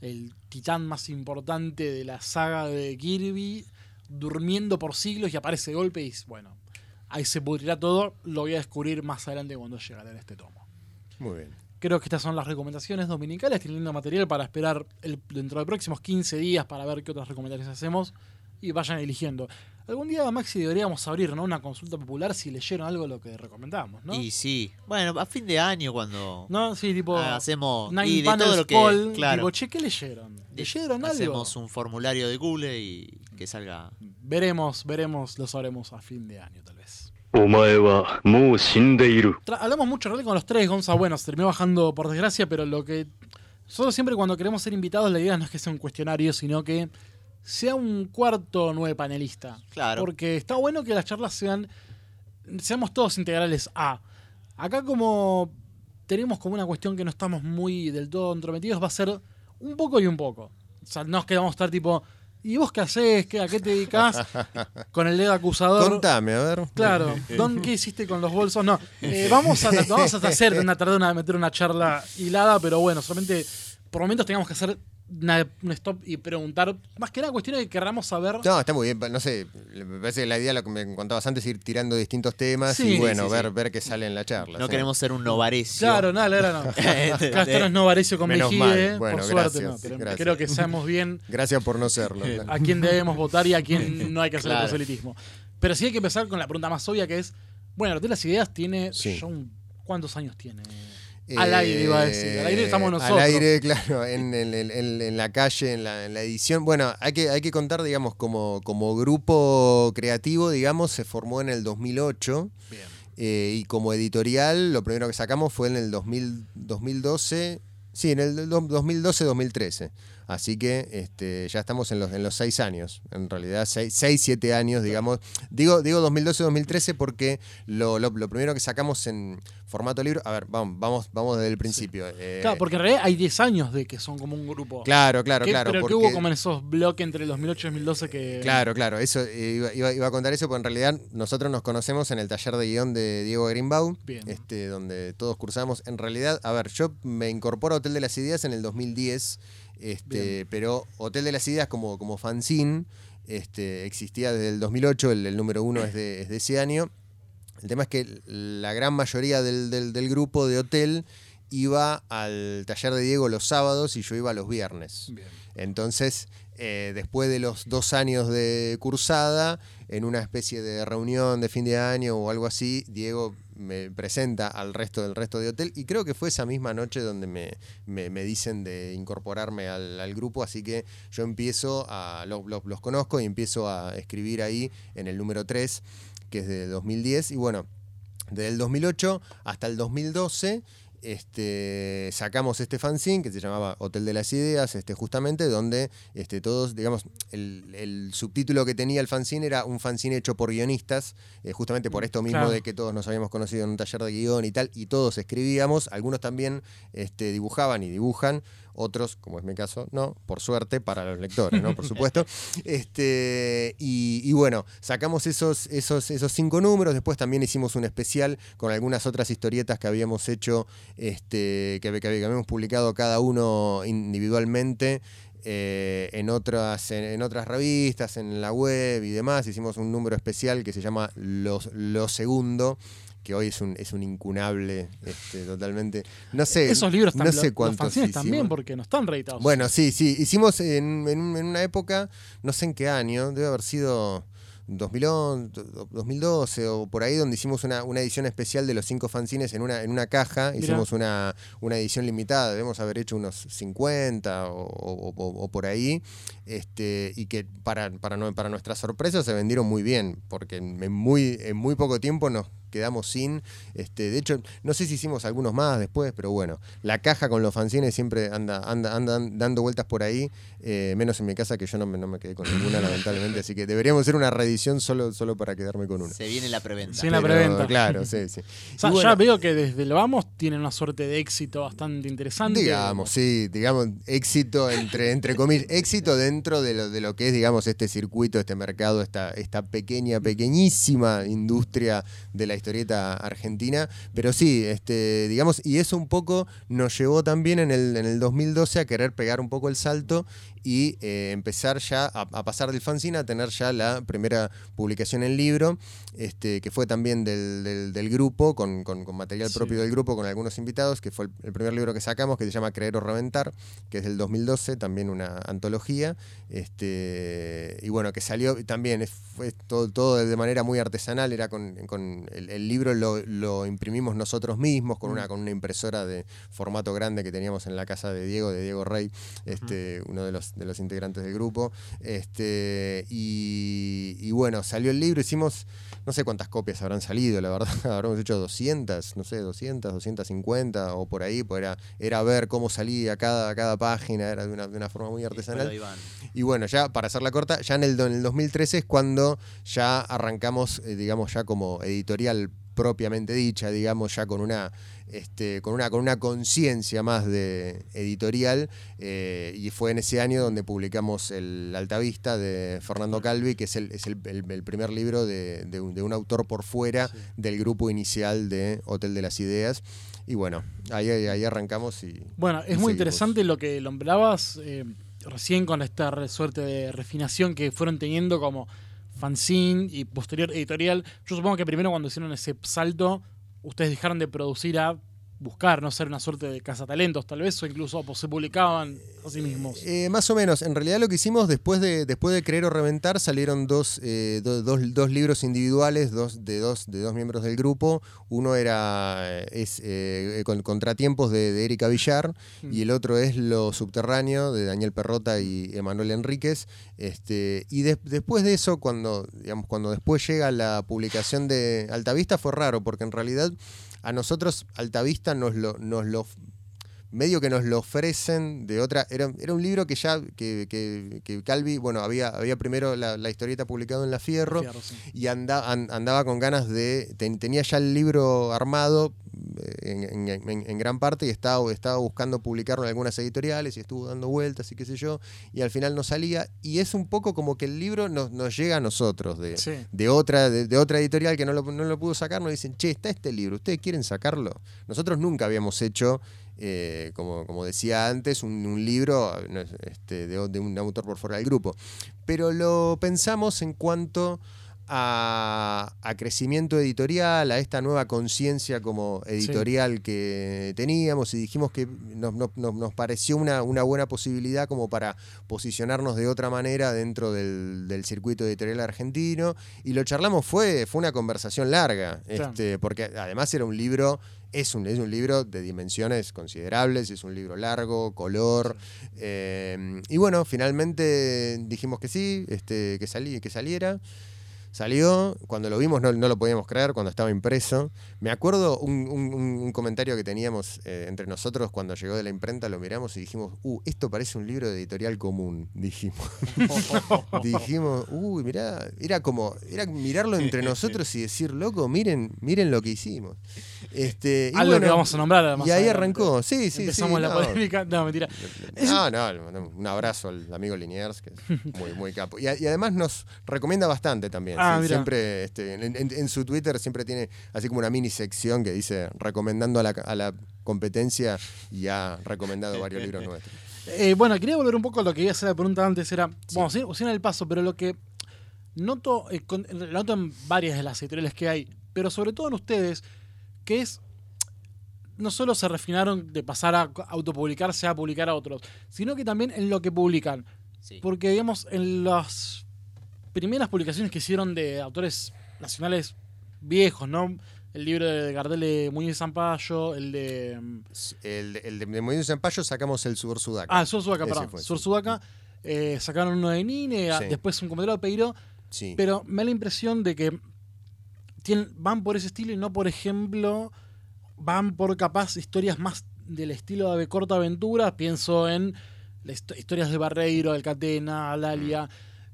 S2: El titán más importante de la saga de Kirby, durmiendo por siglos y aparece de golpe y bueno, ahí se pudrirá todo. Lo voy a descubrir más adelante cuando llegue a leer este tomo.
S4: Muy bien.
S2: Creo que estas son las recomendaciones dominicales. Tienen lindo material para esperar el- dentro de próximos 15 días para ver qué otras recomendaciones hacemos y vayan eligiendo. Algún día, Maxi, deberíamos abrir ¿no? una consulta popular si leyeron algo de lo que recomendamos, ¿no?
S3: Y sí, bueno, a fin de año cuando
S2: No, sí, tipo.
S3: hacemos y de todo lo que
S2: poll,
S3: claro,
S2: tipo, che, ¿qué leyeron? ¿Leyeron algo?
S3: hacemos un formulario de Google y que salga
S2: Veremos, veremos, lo sabremos a fin de año, tal vez. Hablamos mucho en realidad con los tres, Gonza, bueno, se terminó bajando por desgracia, pero lo que. Nosotros siempre cuando queremos ser invitados, la idea no es que sea un cuestionario, sino que sea un cuarto nueve panelista.
S3: Claro.
S2: Porque está bueno que las charlas sean. Seamos todos integrales a. Acá, como tenemos como una cuestión que no estamos muy del todo entrometidos, va a ser un poco y un poco. O sea, no es que vamos a estar tipo. ¿Y vos qué haces? ¿Qué, ¿A qué te dedicas? Con el dedo acusador.
S4: Contame, a ver.
S2: Claro, Don, ¿qué hiciste con los bolsos? No, eh, vamos, a, vamos a hacer una tarde una meter una charla hilada, pero bueno, solamente por momentos tengamos que hacer una- un stop y preguntar, más que nada cuestiones que querramos saber.
S4: No, está muy bien. No sé, me parece que la idea, lo que me contabas antes, ir tirando distintos temas
S2: Sí,
S4: y bueno,
S3: sí, sí.
S4: ver, ver qué sale en la charla.
S3: no
S4: sí.
S3: queremos ser un novarecio.
S2: Claro, nada, la verdad no. Esto no es Novarecio con
S4: Menos
S2: Mejide,
S4: mal. Bueno,
S2: por suerte,
S4: gracias,
S2: no. Pero
S4: gracias.
S2: creo que sabemos bien
S4: Gracias por no serlo.
S2: a quién debemos votar y a quién no hay que hacer
S3: Claro.
S2: el proselitismo. Pero sí hay que empezar con la pregunta más obvia que es, bueno, de las Ideas tiene, un- ¿cuántos años tiene? Al aire iba a decir, al aire estamos
S4: Eh,
S2: nosotros.
S4: Al aire, claro, en, en- en- la calle, en la, en la edición. Bueno, hay que, hay que contar, digamos, como, como grupo creativo, digamos, se formó en el 2008.
S2: Bien.
S4: eh, y como editorial, lo primero que sacamos fue en el 2000 2012. Sí, en el do- 2012-2013. Así que este, ya estamos en los, en los seis años. En realidad, seis, seis siete años, digamos. Digo, digo 2012-2013 porque lo, lo- lo primero que sacamos en formato libro. A ver, vamos, vamos, vamos desde el principio. eh,
S2: Claro, porque en realidad hay 10 años de que son como un grupo.
S4: claro, claro,
S2: ¿Qué-
S4: claro.
S2: pero que
S4: porque-
S2: hubo como en esos bloques entre el 2008 y 2012 que...
S4: Claro, claro, eso eh, iba, iba- iba a contar eso, porque en realidad nosotros nos conocemos en el taller de guion de Diego Greenbaum,
S2: Bien.
S4: este, donde todos cursamos. En realidad, a ver, yo me incorporo a Hotel de las Ideas en el 2010, este,
S2: Bien.
S4: pero Hotel de las Ideas como, como fanzine este, existía desde el 2008, el, el número uno es de, es de ese año. El tema es que la gran mayoría del, del- del grupo de Hotel iba al taller de Diego los sábados y yo iba los viernes.
S2: Bien.
S4: Entonces, eh, después de los dos años de cursada, en una especie de reunión de fin de año o algo así, Diego me presenta al resto del resto de hotel y creo que fue esa misma noche donde me, me- me dicen de incorporarme al, al grupo, así que yo empiezo a, los, los- los conozco y empiezo a escribir ahí en el número 3, que es de 2010, y bueno, desde el 2008 hasta el 2012 este, sacamos este fanzine que se llamaba Hotel de las Ideas, este, justamente, donde este, todos, digamos, el, el subtítulo que tenía el fanzine era un fanzine hecho por guionistas, eh, justamente por esto mismo
S2: Claro.
S4: de que todos nos habíamos conocido en un taller de guion y tal, y todos escribíamos, algunos también este, dibujaban y dibujan, otros, como es mi caso, no, por suerte, para los lectores, ¿no? Por supuesto. Este, y, y bueno, sacamos esos, esos, esos cinco números, después también hicimos un especial con algunas otras historietas que habíamos hecho, este, que, que- que habíamos publicado cada uno individualmente. eh, en, otras, en, en otras revistas, en la web y demás, hicimos un número especial que se llama Los, Lo Segundo, que hoy es un, es un incunable, este, totalmente. No sé,
S2: Esos libros
S4: no sé
S2: los
S4: cuántos hicimos.
S2: también, porque no están reeditados.
S4: Bueno, sí, sí. Hicimos en, en un- en una época, no sé en qué año, debe haber sido 2011, 2012 o por ahí, donde hicimos una, una edición especial de los cinco fanzines en una, en una caja.
S2: Mirá.
S4: Hicimos una, una edición limitada, debemos haber hecho unos 50 o, o- o- o por ahí. Este, y que para, para, para nuestra sorpresa se vendieron muy bien, porque en, en muy, en muy poco tiempo nos quedamos sin. Este, de hecho, no sé si hicimos algunos más después, pero bueno, la caja con los fanzines siempre anda, anda, andan dando vueltas por ahí, eh, menos en mi casa que yo no me, no me quedé con ninguna, lamentablemente. Así que deberíamos hacer una reedición solo, solo para quedarme con una.
S3: Se viene la preventa.
S2: Sí, la
S4: Pero,
S2: preventa.
S4: Claro, sí, sí.
S2: O sea,
S4: bueno,
S2: ya veo que desde el vamos tienen una suerte de éxito bastante interesante.
S4: Digamos, sí, digamos, éxito entre, entre comillas, éxito dentro de lo, de lo que es, digamos, este circuito, este mercado, esta, esta pequeña, pequeñísima industria de la historieta argentina. Pero sí, este, digamos, y eso un poco nos llevó también en el, en el 2012 a querer pegar un poco el salto y eh, empezar ya a, a pasar del fanzine a tener ya la primera publicación en libro, este, que fue también del, del- del grupo, con, con- con material
S2: Sí.
S4: propio del grupo, con algunos invitados, que fue el, el primer libro que sacamos, que se llama Creer o Reventar, que es del 2012, también una antología, este, y bueno, que salió también, es- fue todo, todo de manera muy artesanal, era con, con el, el libro lo, lo imprimimos nosotros mismos, con una, con una impresora de formato grande que teníamos en la casa de Diego, de Diego Rey, este, uno de los, de los integrantes del grupo. Este, y, y bueno, salió el libro, hicimos, no sé cuántas copias habrán salido, la verdad, habremos hecho 200, no sé, 200, 250 o por ahí, pues era, era ver cómo salía cada, cada página, era de una, de una forma muy artesanal. Y bueno, ya para hacerla corta, ya en el, en el 2013 es cuando ya arrancamos, eh, digamos, ya como editorial propiamente dicha, digamos, ya con una este, con una con una conciencia más de editorial eh, y fue en ese año donde publicamos el Altavista de Fernando Calvi que es el, es el, el- el primer libro de, de un, de un autor por fuera
S2: Sí.
S4: del grupo inicial de Hotel de las Ideas y bueno ahí, ahí, arrancamos y
S2: Bueno,
S4: y
S2: es muy
S4: seguimos.
S2: interesante lo que nombrabas eh, recién con esta suerte de refinación que fueron teniendo como fanzine y posterior editorial. Yo supongo que primero cuando hicieron ese salto, ustedes dejaron de producir a buscar, no ser una suerte de cazatalentos tal vez, o incluso pues, se publicaban a sí mismos.
S4: Eh, más o menos. En realidad lo que hicimos después de, después de Creer o Reventar salieron dos, eh, do- dos, dos libros individuales dos, de, dos, de dos miembros del grupo. Uno era eh, es, eh, con, Contratiempos de, de Erika Villar y el otro es Lo Subterráneo de Daniel Perrota y Emanuel Enríquez. Este, y des- después de eso, cuando, digamos, cuando después llega la publicación de Altavista fue raro porque en realidad a nosotros Altavista nos lo, nos lo medio que nos lo ofrecen de otra. Era, era un libro que ya, que, que, que Calvi, bueno, había, había primero la, la historieta publicado en La Fierro
S2: Fierro, sí.
S4: y anda- an- andaba con ganas de. ten- tenía ya el libro armado en, en- gran parte y estaba, estaba buscando publicarlo en algunas editoriales y estuvo dando vueltas y qué sé yo, y al final no salía. Y es un poco como que el libro nos, nos llega a nosotros de,
S2: Sí.
S4: de otra, de, de otra editorial que no lo, no lo pudo sacar, nos dicen, che, está este libro, ¿ustedes quieren sacarlo? Nosotros nunca habíamos hecho, eh, como, como decía antes, un, un libro este, de, de un autor por fuera del grupo. Pero lo pensamos en cuanto a, a crecimiento editorial, a esta nueva conciencia como editorial que teníamos y dijimos que nos, nos- nos- nos pareció una, una buena posibilidad como para posicionarnos de otra manera dentro del, del circuito editorial argentino. Y lo charlamos, fue, fue una conversación larga, este, porque además era un libro, es un, es un libro de dimensiones considerables, es un libro largo, color, eh, y bueno, finalmente dijimos que sí, este, que, salí, que saliera. Salió, cuando lo vimos no, no lo podíamos creer, cuando estaba impreso. Me acuerdo un, un- comentario que teníamos eh, entre nosotros cuando llegó de la imprenta, lo miramos y dijimos, uh, esto parece un libro de editorial común, dijimos. dijimos, uy, mirá, era como, era mirarlo entre nosotros y decir, loco, miren, miren lo que hicimos. Este, y
S2: Algo que vamos a nombrar más
S4: Y ahí arrancó, sí, sí,
S2: Empezamos
S4: sí.
S2: la
S4: no.
S2: polémica. No, mentira.
S4: No, no, un abrazo al amigo Liniers, que es muy, muy capo. Y, a- y además nos recomienda bastante también.
S2: Ah,
S4: sí, siempre, este, en, en- en su Twitter siempre tiene así como una mini sección que dice recomendando a la, a la competencia y ha recomendado varios libros nuestros.
S2: Eh, bueno, quería volver un poco a lo que iba a hacer la pregunta antes. Era, bueno, sin, sin el paso, pero lo que noto, eh, con- noto en varias de las editoriales que hay, pero sobre todo en ustedes, que es, no solo se refinaron de pasar a autopublicarse a publicar a otros, sino que también en lo que publican.
S3: Sí.
S2: Porque, digamos, en las primeras publicaciones que hicieron de autores nacionales viejos, ¿no? El libro de Gardel de Muñoz Zampayo, el de... mm,
S4: El, el de, de Movimiento Zampayo sacamos el Sur Sudaca.
S2: Ah, Sur Sudaca,
S4: Ese
S2: perdón.
S4: fue,
S2: Sur
S4: sí.
S2: Sudaca. eh, sacaron uno de Nine,
S4: Sí.
S2: después un comentario de Peiro.
S4: Sí.
S2: Pero me da la impresión de que tienen- van por ese estilo y no, por ejemplo, van por capaz historias más del estilo de corta aventura. Pienso en las histo- historias de Barreiro, del Catena, Dalia.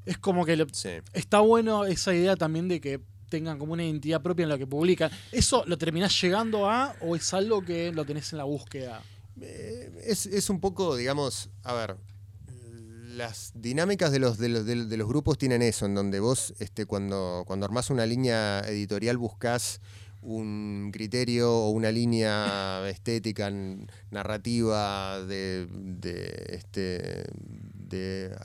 S2: Es como que
S4: Sí.
S2: está bueno esa idea también de que tengan como una identidad propia en lo que publican. ¿Eso lo terminás llegando a o es algo que lo tenés en la búsqueda?
S4: Eh, es, es un poco, digamos, a ver, las dinámicas de los, de los, de los- grupos tienen eso, en donde vos este, cuando, cuando armás una línea editorial buscás un criterio o una línea estética, narrativa de, de, este, de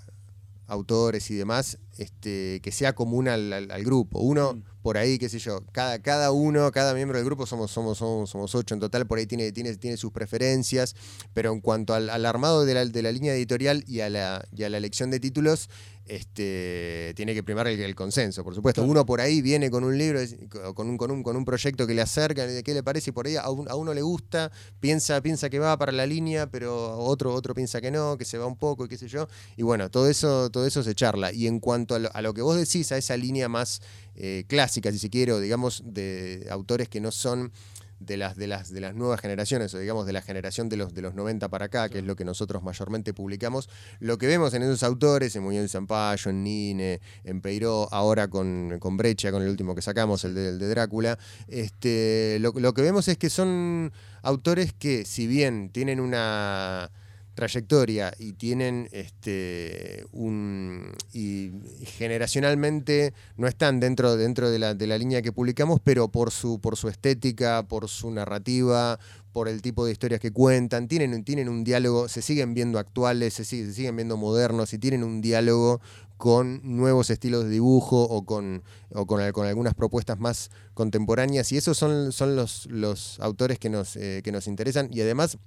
S4: autores y demás, este, que sea común al, al- al grupo. Uno,
S2: Mm.
S4: Por ahí, qué sé yo, cada, cada uno, cada miembro del grupo, somos, somos, somos, somos ocho en total, por ahí tiene, tiene, tiene sus preferencias, pero en cuanto al, al armado de la, de la línea editorial y a la, y a la elección de títulos, este, tiene que primar el, el consenso, por supuesto. Uno por ahí viene con un libro, con un, con un, con un proyecto que le acerca, de qué le parece, y por ahí a, un- a uno le gusta, piensa, piensa que va para la línea, pero otro, otro piensa que no, que se va un poco, y qué sé yo. Y bueno, todo eso, todo eso se charla. Y en cuanto a lo, a lo que vos decís, a esa línea más eh, clásica, si se quiere, o digamos, de autores que no son de las, de las, de las nuevas generaciones, o digamos de la generación de los, de los 90 para acá, que es lo que nosotros mayormente publicamos, lo que vemos en esos autores, en Muñoz Zampayo, en Nine, en Peiró, ahora con, con Brecha, con el último que sacamos, el de, de Drácula, este, lo, lo que vemos es que son autores que, si bien tienen una trayectoria y tienen este un y generacionalmente no están dentro dentro de la, de la línea que publicamos pero por su por su estética por su narrativa por el tipo de historias que cuentan tienen tienen un diálogo se siguen viendo actuales se, sigue- se siguen viendo modernos y tienen un diálogo con nuevos estilos de dibujo o con, o con, con algunas propuestas más contemporáneas. Y esos son, son los, los autores que nos, eh, que nos interesan. Y además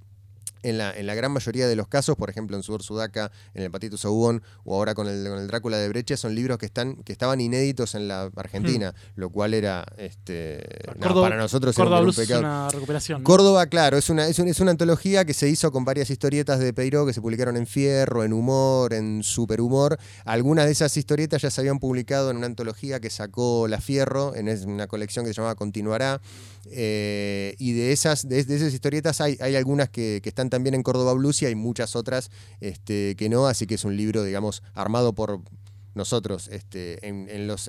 S4: en la, en la gran mayoría de los casos, por ejemplo en Sudor Sudaca, en el Patito Saugón o ahora con el, con el Drácula de Brecha, son libros que están que estaban inéditos en la Argentina, lo cual era este no, para nosotros
S2: Córdoba
S4: era un
S2: Blues es
S4: pecado.
S2: una recuperación. ¿no?
S4: Córdoba, claro, es una, es, un- es una antología que se hizo con varias historietas de Peiró que se publicaron en Fierro, en Humor, en Superhumor. Algunas de esas historietas ya se habían publicado en una antología que sacó La Fierro, en una colección que se llamaba Continuará. Eh, y de esas, de, de esas historietas hay, hay algunas que, que están también en Córdoba Blues y hay muchas otras este, que no, así que es un libro, digamos, armado por nosotros. Este, en, los,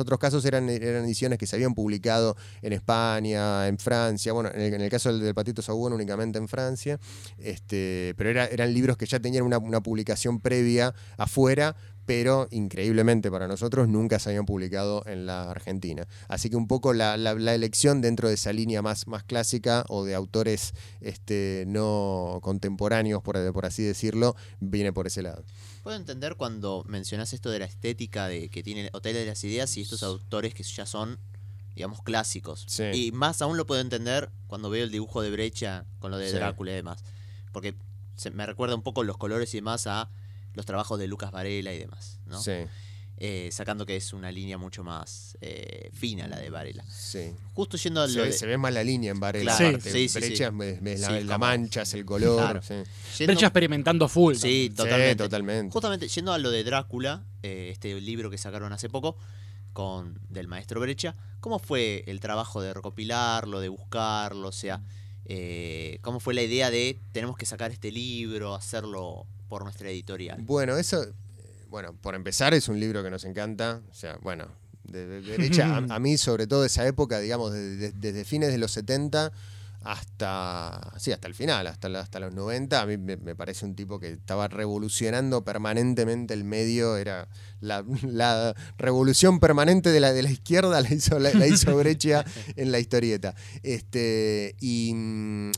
S4: otros casos eran, ediciones que se habían publicado en España, en Francia, bueno, en el, caso del, Patito Sagún únicamente en Francia, este, pero era- eran libros que ya tenían una publicación previa afuera, pero increíblemente para nosotros nunca se habían publicado en la Argentina. Así que un poco la, la- la elección dentro de esa línea más, más clásica o de autores este, no contemporáneos, por, por así decirlo, viene por ese lado.
S3: Puedo entender cuando mencionás esto de la estética de que tiene Hotel de las Ideas y estos autores que ya son, digamos, clásicos.
S4: Sí.
S3: Y más aún lo puedo entender cuando veo el dibujo de Brecha con lo de
S4: Sí.
S3: Drácula y demás. Porque se me recuerda un poco los colores y demás a los trabajos de Lucas Varela y demás, ¿no?
S4: Sí,
S3: Eh, sacando que es una línea mucho más eh, fina la de Varela.
S4: sí.
S3: Justo yendo a
S4: Se
S3: lo
S4: ve,
S3: de...
S4: se ve más la línea en Varela.
S3: Claro, sí, sí,
S4: Brecha
S3: sí.
S4: es- es la,
S3: Sí,
S4: la mancha, es el color.
S3: Claro.
S4: sí.
S3: yendo-
S2: Brecha experimentando full.
S3: Sí,
S4: Sí,
S3: totalmente.
S4: totalmente.
S3: Justamente, yendo a lo de Drácula, eh, este libro que sacaron hace poco, con del maestro Brecha, ¿cómo fue el trabajo de recopilarlo, de buscarlo? O sea, eh, ¿cómo fue la idea de tenemos que sacar este libro, hacerlo por nuestra editorial?
S4: Bueno, eso, eh, bueno, por empezar es un libro que nos encanta. O sea, bueno, de, de derecha, a, mí sobre todo esa época, digamos, de- de- desde fines de los 70 hasta, sí, hasta el final, hasta, hasta los 90, a mí me, parece un tipo que estaba revolucionando permanentemente el medio, era la, la revolución permanente de la, de la izquierda, la hizo, la, hizo en la historieta. Este, y,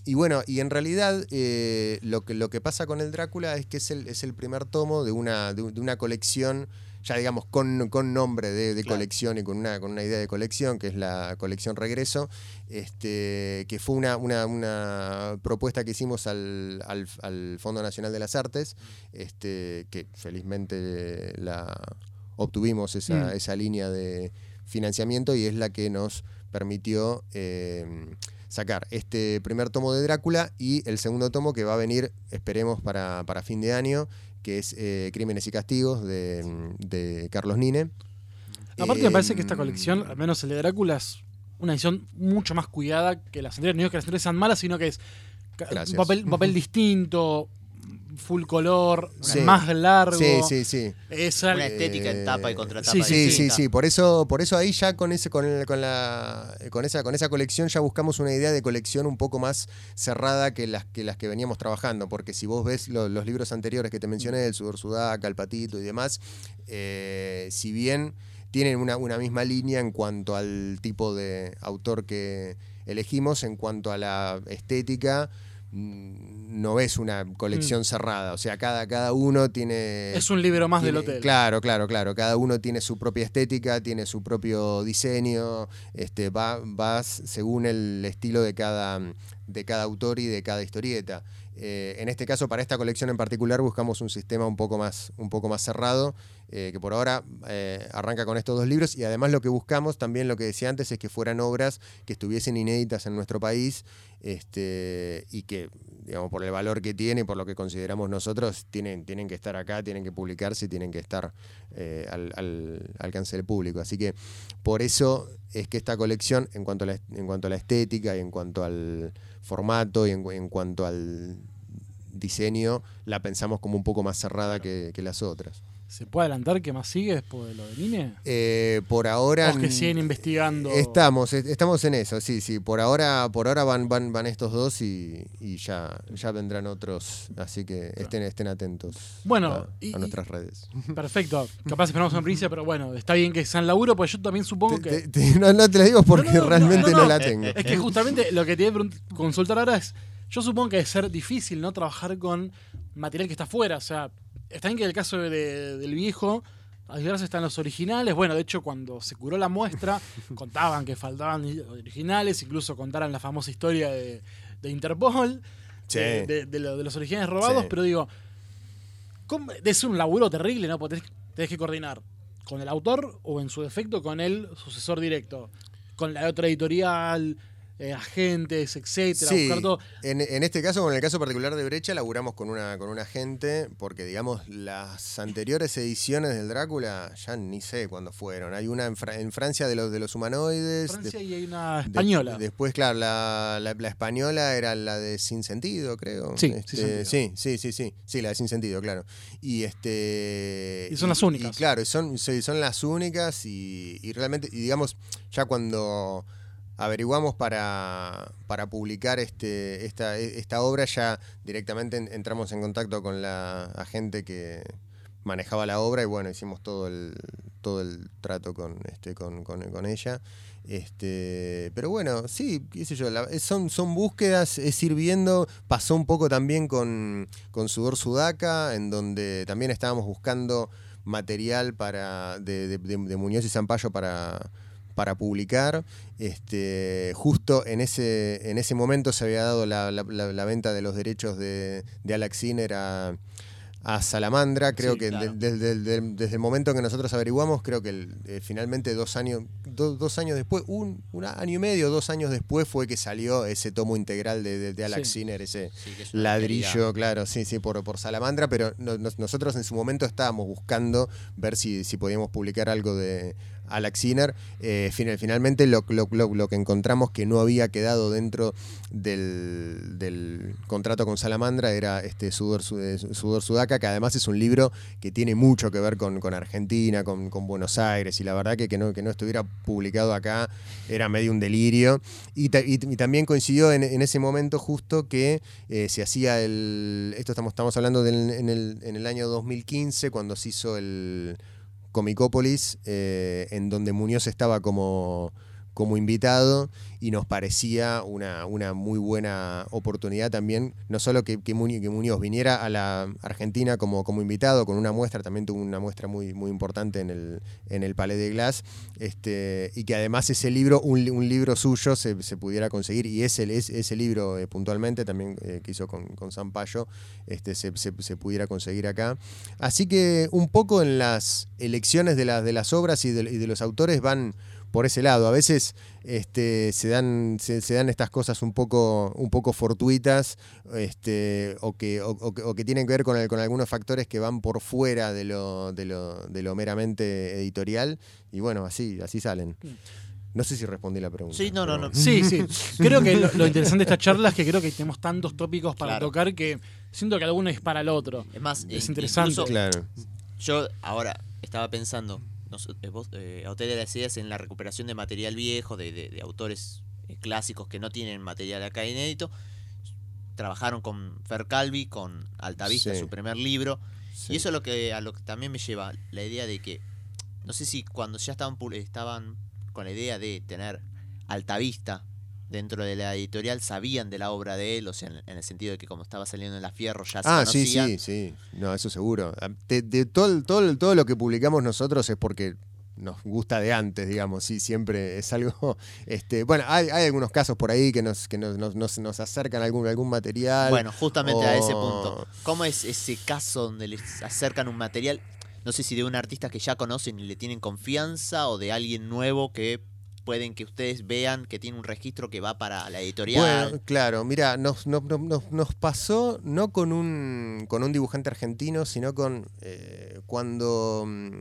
S4: y bueno, y en realidad eh, lo, que, lo que pasa con el Drácula es que es el, es el primer tomo de una, de una colección, ya digamos, con, con nombre de, de
S3: Claro.
S4: colección y con una, con una idea de colección, que es la colección Regreso, este, que fue una, una, una propuesta que hicimos al, al- al Fondo Nacional de las Artes, este, que felizmente la obtuvimos esa,
S2: Mm.
S4: esa línea de financiamiento y es la que nos permitió eh, sacar este primer tomo de Drácula y el segundo tomo que va a venir, esperemos, para, para fin de año, que es eh, Crímenes y Castigos de, de Carlos Nine.
S2: Aparte me parece que esta
S4: Em,
S2: colección, al menos el de Drácula, es una edición mucho más cuidada que las anteriores. No digo que las anteriores sean malas, sino que es un papel, un papel distinto, full color,
S4: Sí.
S2: más largo.
S4: Sí, sí, sí.
S2: Esa-
S3: Una estética en tapa y contratapa.
S2: sí,
S4: Sí, sí, sí. Por eso, por eso ahí ya con ese, con, el- con la, con esa, con esa colección ya buscamos una idea de colección un poco más cerrada que las que las que veníamos trabajando. Porque si vos ves lo- los libros anteriores que te mencioné, el Sudor Sudaca, el Patito y demás, eh, si bien tienen una, una misma línea en cuanto al tipo de autor que elegimos, en cuanto a la estética. Mm, No ves una colección cerrada, o sea, cada, cada uno tiene.
S2: es un libro más del hotel.
S4: Claro, claro, claro. Cada uno tiene su propia estética, tiene su propio diseño, este, va, vas según el estilo de cada, de cada autor y de cada historieta. Eh, en este caso, para esta colección en particular, buscamos un sistema un poco más, un poco más cerrado, eh, que por ahora eh, arranca con estos dos libros. Y además lo que buscamos, también lo que decía antes, es que fueran obras que estuviesen inéditas en nuestro país este, y que, digamos, por el valor que tiene, por lo que consideramos nosotros, tienen, tienen que estar acá, tienen que publicarse, tienen que estar al, al alcance del público. Así que por eso es que esta colección, en cuanto a la, en cuanto a la estética y en cuanto al formato y en cuanto al diseño, la pensamos como un poco más cerrada que, que las otras.
S2: ¿Se puede adelantar qué más sigue después de lo de Nine?
S4: Eh, por ahora.
S2: ¿O que siguen investigando?
S4: Estamos, est- estamos en eso, sí, sí. Por ahora, por ahora van, van, van estos dos y, y ya, ya vendrán otros. Así que estén, estén atentos
S2: Bueno,
S4: a,
S2: y-
S4: a nuestras redes.
S2: Perfecto. Capaz esperamos una primicia, pero bueno, está bien que sean laburo, pues yo también supongo que.
S4: Te- te- no, no te lo digo porque
S2: No, no, no,
S4: realmente
S2: no,
S4: no,
S2: no.
S4: la tengo.
S2: Es que justamente lo que te voy a consultar ahora es, yo supongo que debe ser difícil, ¿no? Trabajar con material que está fuera. O sea, está bien que en el caso de- del viejo, a desgracia están los originales. Bueno, de hecho, cuando se curó la muestra, contaban que faltaban originales, incluso contaran la famosa historia de, de Interpol,
S4: Sí.
S2: de, de- de lo- de los originales robados,
S4: Sí.
S2: pero digo, ¿cómo- es un laburo terrible, ¿no? Porque tenés, tenés que coordinar con el autor o en su defecto con el sucesor directo, con la otra editorial, eh, agentes, etcétera,
S4: Sí,
S2: buscar todo.
S4: en, en este caso, con el caso particular de Brecha, laburamos con una, con una agente, porque digamos, las anteriores ediciones del Drácula, ya ni sé cuándo fueron. Hay una en, Fra- en Francia de los, de los humanoides.
S2: Francia
S4: de-
S2: y hay una
S4: de-
S2: española.
S4: después, claro, la, la- la española era la de Sin Sentido, creo.
S2: Sí,
S4: Este, sí, sí, sí, sí. Sí, la de Sin Sentido, claro. Y este.
S2: Y son las únicas.
S4: Y claro, son, son las únicas y, y realmente, y digamos, ya cuando averiguamos para, para publicar este, esta, esta obra, ya directamente en- entramos en contacto con la agente que manejaba la obra y bueno, hicimos todo el, todo el trato con, este, con, con, con ella. Este, pero bueno, sí, qué sé yo, son, son búsquedas, es ir pasó un poco también con, con Sudor Sudaca, en donde también estábamos buscando material para de, de- de- de Muñoz y Zampayo para, para publicar. Este, justo en ese, en ese momento se había dado la, la- la- la venta de los derechos de, de Alex Sinner a, a Salamandra. Creo
S2: Sí,
S4: que
S2: claro.
S4: de- de- de- de- desde el momento que nosotros averiguamos, creo que el- eh, finalmente dos años, do- dos años después, un, un año y medio, dos años después fue que salió ese tomo integral de, Alex
S2: Sí.
S4: Sinner, ese
S3: Sí, es
S4: ladrillo, claro, sí, sí, por, por Salamandra, pero no- nos- nosotros en su momento estábamos buscando ver si, si podíamos publicar algo de Alex Sinner. Eh, final- finalmente lo, que encontramos que no había quedado dentro del, contrato con Salamandra era este Sudor, Su- eh, Sudor Sudaca, que además es un libro que tiene mucho que ver con, Argentina, con, Buenos Aires, y la verdad que, que, no, que no estuviera publicado acá era medio un delirio. Y, ta- y- y también coincidió en, ese momento justo que eh, se hacía el. Esto estamos, hablando del- en, el, en el año 2015, cuando se hizo el Comicópolis, eh, en donde Muñoz estaba como, como invitado y nos parecía una, una muy buena oportunidad también, no solo que, que Muñoz, que viniera a la Argentina como, como invitado con una muestra, también tuvo una muestra muy, muy importante en el, en el Palais de Glass, este, y que además ese libro, un, li- un libro suyo se, se pudiera conseguir, y ese, ese, libro eh, puntualmente también eh, que hizo con, con Zampayo, este, se, se- se pudiera conseguir acá. Así que un poco en las elecciones de, las de las obras y de, y de los autores van por ese lado. A veces este, se, dan, se, se dan estas cosas un poco, un poco fortuitas este, o, que, o, o que- o que tienen que ver con, el- con algunos factores que van por fuera de lo, de lo, de lo meramente editorial. Y bueno, así, así salen. No sé si respondí la pregunta.
S3: Sí, no, no,
S4: pero
S3: no.
S2: Sí, sí. Creo que lo, lo interesante de esta charla es que creo que tenemos tantos tópicos para
S3: Claro.
S2: tocar que siento que alguno es para el otro.
S3: Es más,
S2: Es
S3: in-
S2: interesante.
S3: incluso
S4: Claro.
S3: Yo ahora estaba pensando, nos- eh, vos, eh, a ustedes las ideas en la recuperación de material viejo, de, de- de autores eh, clásicos que no tienen material acá inédito. Trabajaron con Fer Calvi, con Altavista,
S4: Sí.
S3: su primer libro.
S4: Sí.
S3: Y eso es lo que, a lo que también me lleva la idea de que, no sé si cuando ya estaban, estaban con la idea de tener Altavista dentro de la editorial, sabían de la obra de él, o sea, en, en el sentido de que como estaba saliendo en la Fierro ya se
S4: Ah, sí,
S3: conocían.
S4: sí, sí. No, eso seguro. De, de todo, todo, todo lo que publicamos nosotros es porque nos gusta de antes, digamos, sí, siempre es algo, este, bueno, hay, hay algunos casos por ahí que nos, que nos, nos, nos- acercan algún, algún material.
S3: Bueno, justamente a ese punto. ¿Cómo es ese caso donde les acercan un material? No sé si de un artista que ya conocen y le tienen confianza o de alguien nuevo que pueden que ustedes vean que tiene un registro que va para la editorial.
S4: Bueno, claro, mira, nos, pasó no con un, con un dibujante argentino, sino con eh, cuando, mm,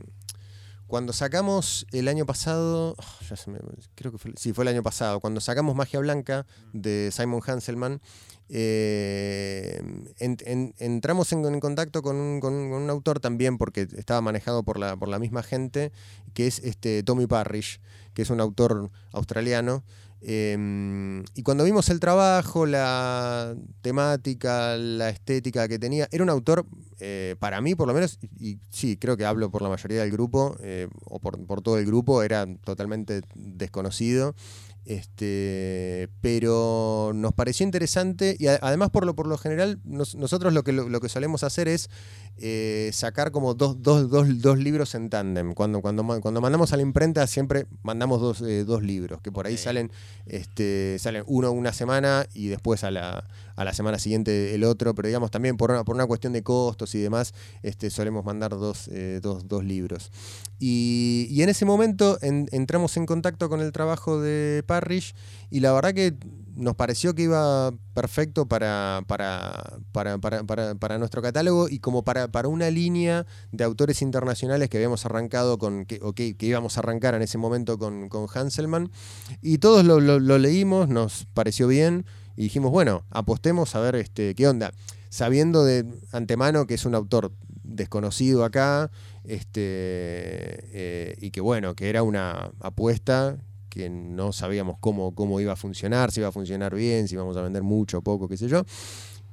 S4: cuando sacamos el año pasado, oh, ya se me- creo que fue, sí, fue el año pasado, cuando sacamos Magia Blanca de Simon Hanselman, eh, en- en- entramos en, en contacto con un, con un- con un autor también, porque estaba manejado por la, por la misma gente, que es este Tommy Parrish, que es un autor australiano. Eh, y cuando vimos el trabajo, la temática, la estética que tenía, era un autor, eh, para mí por lo menos, y, y sí, creo que hablo por la mayoría del grupo, eh, o por, por todo el grupo, era totalmente desconocido. Este, pero nos pareció interesante y a- además por lo, por lo general nos- nosotros lo que, lo, lo que solemos hacer es eh, sacar como dos, dos, dos, dos libros en tándem. Cuando, cuando, cuando mandamos a la imprenta siempre mandamos dos, eh, dos libros, que por ahí salen, este, salen uno una semana y después a la, a la semana siguiente el otro, pero digamos también por una, por una cuestión de costos y demás, este, solemos mandar dos, eh, dos, dos libros. Y, y en ese momento en- entramos en contacto con el trabajo de Parrish y la verdad que nos pareció que iba perfecto para, para, para, para, para- nuestro catálogo y como para una línea de autores internacionales que habíamos arrancado con, que, o que, que íbamos a arrancar en ese momento con, con Hanselman. Y todos lo, lo- lo leímos, nos pareció bien y dijimos, bueno, apostemos a ver este, qué onda. Sabiendo de antemano que es un autor desconocido acá, este, eh, y que bueno, que era una apuesta que no sabíamos cómo, cómo iba a funcionar, si iba a funcionar bien, si íbamos a vender mucho o poco, qué sé yo.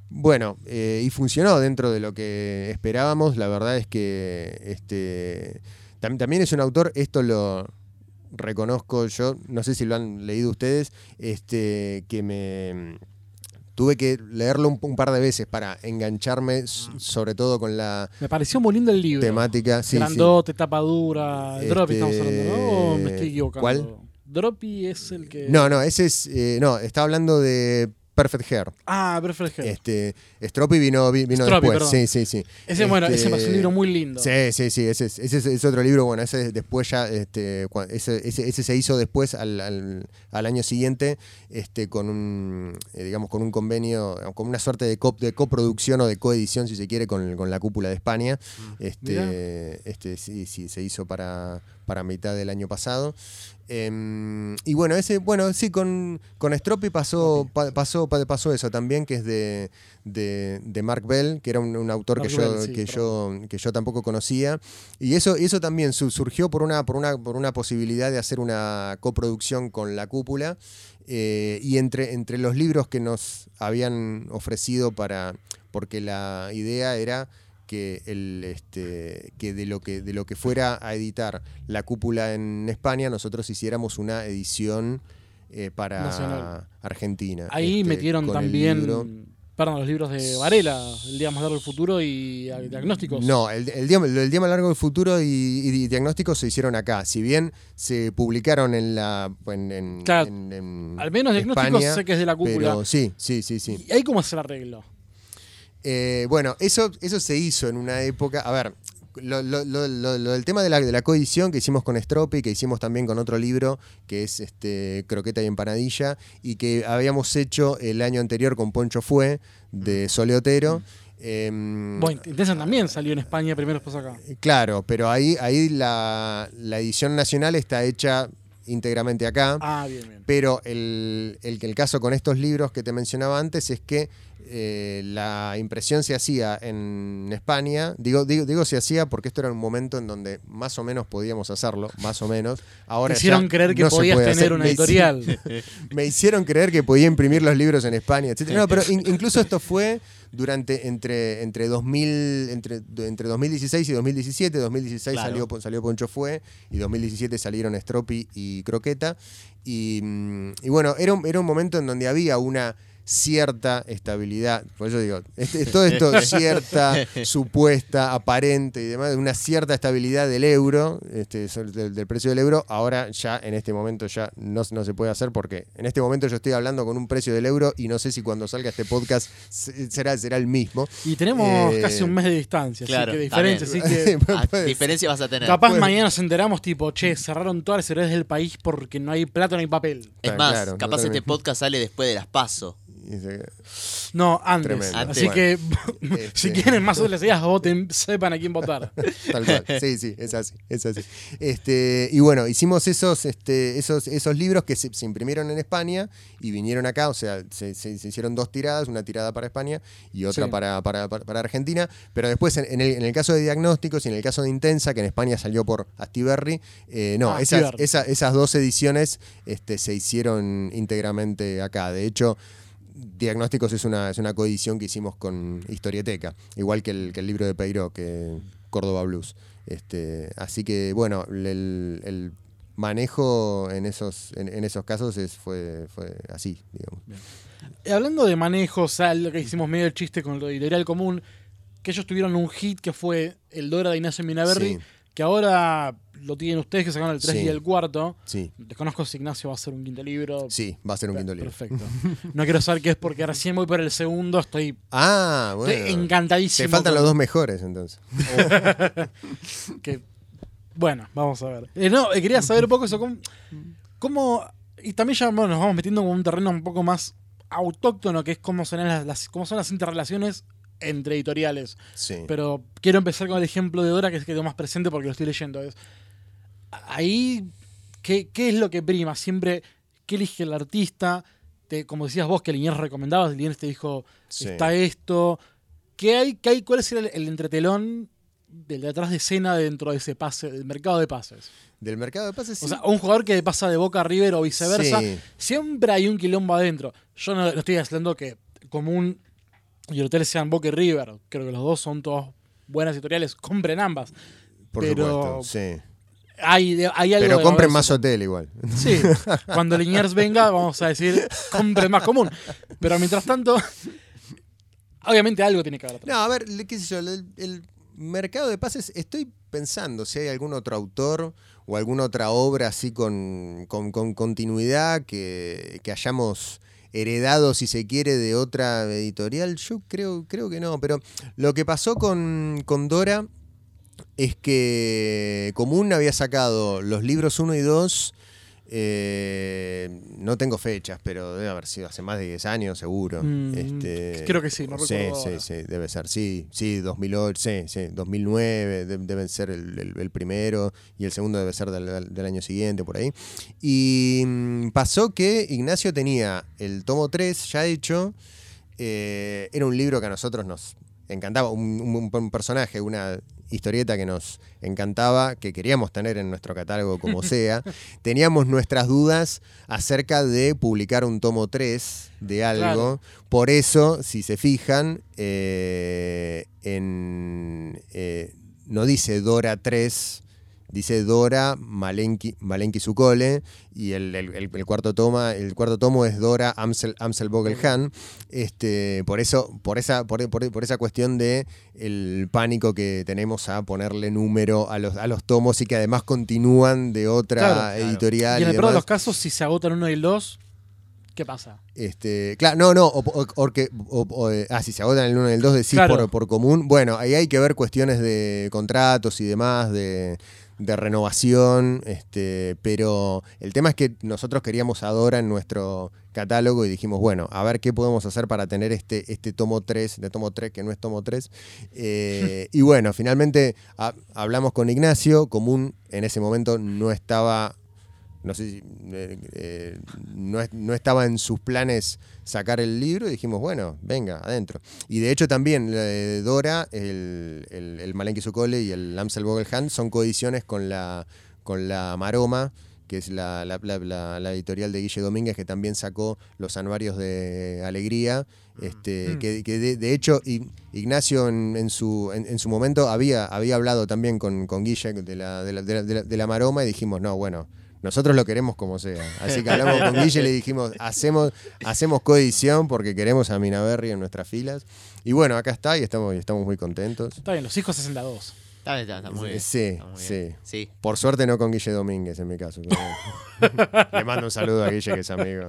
S4: Bueno, eh, y funcionó dentro de lo que esperábamos. La verdad es que este, tam- también es un autor, esto lo reconozco yo, no sé si lo han leído ustedes, este, que me tuve que leerlo un, un par de veces para engancharme, s- sobre todo con la
S2: Me pareció muy lindo el libro.
S4: temática. Sí, sí.
S2: Grandote, tapa dura. Droppy
S4: Este,
S2: estamos hablando, ¿no? ¿O me estoy equivocando?
S4: ¿cuál?
S2: Droppy es el que.
S4: No, no, ese es. eh, no, estaba hablando de Perfect Hair.
S2: Ah, Perfect Head.
S4: Este, Stroppy vino, vi- vino después.
S2: perdón.
S4: Sí, sí, sí.
S2: ese, bueno, ese
S4: Este,
S2: parece un libro muy lindo.
S4: Sí, sí, sí, ese es, ese es- es otro libro, bueno, ese después ya, este, ese, ese, ese se hizo después al, al- al año siguiente, este, con un, eh, digamos, con un convenio, con una suerte de, co- de coproducción o de coedición, si se quiere, con, con la cúpula de España. Este, este sí, sí, se hizo para, para mitad del año pasado. Em, y bueno, ese, bueno, sí, con, con Stropi pasó, pa- pasó, pa- pasó eso también, que es de, de, de Mark Bell, que era un, un autor que, yo,
S2: sí,
S4: que, yo, que yo tampoco conocía. Y eso, eso también su- surgió por una, por, una, por una posibilidad de hacer una coproducción con la cúpula. eh, y entre, entre los libros que nos habían ofrecido para. porque la idea era que el este que de lo que de lo que fuera a editar la cúpula en España nosotros hiciéramos una edición eh, para
S2: Nacional.
S4: Argentina
S2: Ahí
S4: este,
S2: metieron también. Perdón, los libros de Varela, El Día Más Largo del Futuro y a- Diagnósticos.
S4: No, el, el día, el día más largo del futuro y, y diagnósticos se hicieron acá. Si bien se publicaron en la. En, en-
S2: Claro,
S4: en- en
S2: Al menos Diagnósticos
S4: España,
S2: sé que es de la cúpula.
S4: Pero sí, sí, sí, sí.
S2: ¿Y ahí cómo se el arreglo?
S4: Eh, bueno, eso, eso se hizo en una época. A ver, lo, lo- lo- lo- lo del tema de la, de la coedición que hicimos con Stropi, que hicimos también con otro libro, que es este Croqueta y Empanadilla, y que habíamos hecho el año anterior con Poncho Fue, de Soleotero. Em,
S2: Bueno, Intensa también salió en España primero, después acá.
S4: Claro, pero ahí, ahí la, la edición nacional está hecha íntegramente acá.
S2: Ah, bien, bien.
S4: Pero el, el, el caso con estos libros que te mencionaba antes es que eh, la impresión se hacía en España. Digo, digo, digo se hacía porque esto era un momento en donde más o menos podíamos hacerlo, más o menos. Ahora
S2: Te hicieron creer que
S4: no
S2: podías tener
S4: hacer.
S2: una
S4: Me
S2: editorial.
S4: Me hicieron creer que podía imprimir los libros en España, etc. No, pero in- incluso esto fue durante entre, entre 2000 entre, entre 2016 y 2017. 2016
S3: Claro.
S4: salió, salió Poncho Fue y 2017 salieron Stropi y Croqueta. Y, mm, y bueno, era un, era un momento en donde había una cierta estabilidad, por eso digo, este- todo esto cierta, supuesta, aparente y demás, una cierta estabilidad del euro, este, del, del precio del euro, ahora ya en este momento ya no, no se puede hacer porque en este momento yo estoy hablando con un precio del euro y no sé si cuando salga este podcast se- será, será el mismo.
S2: Y tenemos
S4: Eh,
S2: casi un mes de distancia,
S3: claro,
S2: así que diferencia. Así que
S3: Ah, diferencia vas a tener.
S2: capaz mañana nos enteramos, tipo, che, cerraron todas las ciudades del país porque no hay plata, no hay papel.
S3: Es más,
S4: claro,
S3: capaz este podcast sale después de las paso.
S2: No, antes.
S4: Tremendo.
S2: Así que
S4: Este-
S2: si quieren más ideas, voten, sepan a quién votar.
S4: Tal cual. Sí, sí, es así, es así. Este, y bueno, hicimos esos, este, esos, esos libros que se, se imprimieron en España y vinieron acá, o sea, se, se- se hicieron dos tiradas, una tirada para España y otra
S2: Sí.
S4: para, para, Argentina, pero después en, en el, en el caso de diagnósticos y en el caso de Intensa, que en España salió por Astiberri, eh, no,
S2: Ah,
S4: esas, esa- esas dos ediciones este, se hicieron íntegramente acá. De hecho, Diagnósticos es una, es una coedición que hicimos con Historieteca, igual que el, que el libro de Peiró, que Córdoba Blues. Este, así que, bueno, el, el manejo en esos, en, en esos casos es, fue, fue así, digamos.
S2: Y hablando de manejo, lo que hicimos medio el chiste con lo de editorial común, que ellos tuvieron un hit que fue el Dora de Ignacio Minaberri,
S4: Sí.
S2: que ahora lo tienen ustedes, que sacaron el 3
S4: Sí.
S2: y el cuarto.
S4: Sí,
S2: Desconozco si Ignacio va a hacer un quinto libro.
S4: sí, va a ser un quinto libro.
S2: Perfecto. No quiero saber qué es porque recién voy por el segundo, estoy,
S4: Ah,
S2: estoy
S4: bueno.
S2: encantadísimo.
S4: Te faltan
S2: con-
S4: los dos mejores entonces.
S2: que bueno, vamos a ver. Eh, no, eh, quería saber un poco eso, cómo, cómo- y también ya bueno, nos vamos metiendo en un terreno un poco más autóctono, que es cómo son las, las- cómo son las interrelaciones entre editoriales.
S4: Sí.
S2: Pero quiero empezar con el ejemplo de Dora, que es que tengo más presente porque lo estoy leyendo. Es, ahí, ¿qué, qué es lo que prima? Siempre, ¿qué elige el artista? Te- como decías vos, que Liniers recomendabas, Liniers te dijo,
S4: Sí.
S2: está esto. ¿Qué hay, qué hay, ¿Cuál es el, el entretelón del detrás de escena dentro de ese pase, del mercado de pases?
S4: Del mercado de pases, sí.
S2: O sea, un jugador que pasa de Boca a River o viceversa,
S4: Sí.
S2: siempre hay un quilombo adentro. Yo no, no estoy hablando que Común y el hotel sean Boca y River. Creo que los dos son todos buenas editoriales. Compren ambas.
S4: por
S2: pero-
S4: supuesto, sí.
S2: Hay, hay algo
S4: Pero compren más hotel igual.
S2: Sí, cuando Liniers venga, vamos a decir, compren más común. Pero mientras tanto, obviamente algo tiene que haber atrás.
S4: No, a ver, qué sé yo, el, el mercado de pases, estoy pensando si hay algún otro autor o alguna otra obra así con, con- con continuidad que, que hayamos heredado, si se quiere, de otra editorial. Yo creo, creo que no, pero lo que pasó con, con Dora es que Común había sacado los libros 1 y 2. eh, no tengo fechas, pero debe haber sido hace más de 10 años, seguro.
S2: Mm,
S4: Este,
S2: creo que sí, no
S4: Sí,
S2: recuerdo
S4: sí,
S2: ahora.
S4: sí, debe ser. Sí, sí, 2008, sí, sí, 2009 de- deben ser el, el- el primero y el segundo debe ser del, del año siguiente, por ahí. Y mm, pasó que Ignacio tenía el tomo 3 ya hecho. eh, era un libro que a nosotros nos encantaba, un, un- un personaje, una historieta que nos encantaba, que queríamos tener en nuestro catálogo como sea. Teníamos nuestras dudas acerca de publicar un tomo 3 de algo. Por eso, si se fijan, eh, en, eh, no dice Dora 3, dice Dora Malenki, Malenki Sukole, y el, el- cuarto toma, el cuarto tomo es Dora Amsel, Amsel Vogelhan. Este, por eso, por esa, por, por- por esa cuestión de el pánico que tenemos a ponerle número a los, a los tomos y que además continúan de otra
S2: Claro, claro.
S4: editorial.
S2: Y en el peor de los casos, si se agotan uno y el dos, ¿Qué pasa?
S4: Este, claro, no, no, porque, eh, ah, si se agotan el 1 y el 2 decís
S2: Claro.
S4: por, por común. Bueno, ahí hay que ver cuestiones de contratos y demás, de, de renovación, este, pero el tema es que nosotros queríamos Adora en nuestro catálogo y dijimos, bueno, a ver qué podemos hacer para tener este, este tomo 3, de tomo 3, que no es tomo 3. Eh, y bueno, finalmente ha- hablamos con Ignacio, común en ese momento no estaba no sé si eh, eh, no, no estaba en sus planes sacar el libro y dijimos, bueno, venga, adentro. Y de hecho también eh, Dora, el, el, el Malenki Sokole y el Amsel Vogelhand son coediciones con la, con la Maroma, que es la, la- la- la- la editorial de Guille Domínguez, que también sacó los anuarios de Alegría. Este,
S2: Mm.
S4: que, que de, de hecho Ignacio en, en su, en, en su momento había, había hablado también con, con Guille de la, de, la, de la- de la- de la Maroma y dijimos, no, bueno, nosotros lo queremos como sea. Así que hablamos con Guille y le dijimos, hacemos, hacemos coedición porque queremos a Minaberry en nuestras filas. Y bueno, acá está y estamos, y estamos muy contentos.
S2: Está bien, los hijos 62.
S3: Está, bien, está, está muy bien.
S4: Sí,
S3: está muy bien.
S4: sí.
S3: Sí.
S4: Por suerte no con Guille Domínguez en mi caso. le mando un saludo a Guille que es amigo.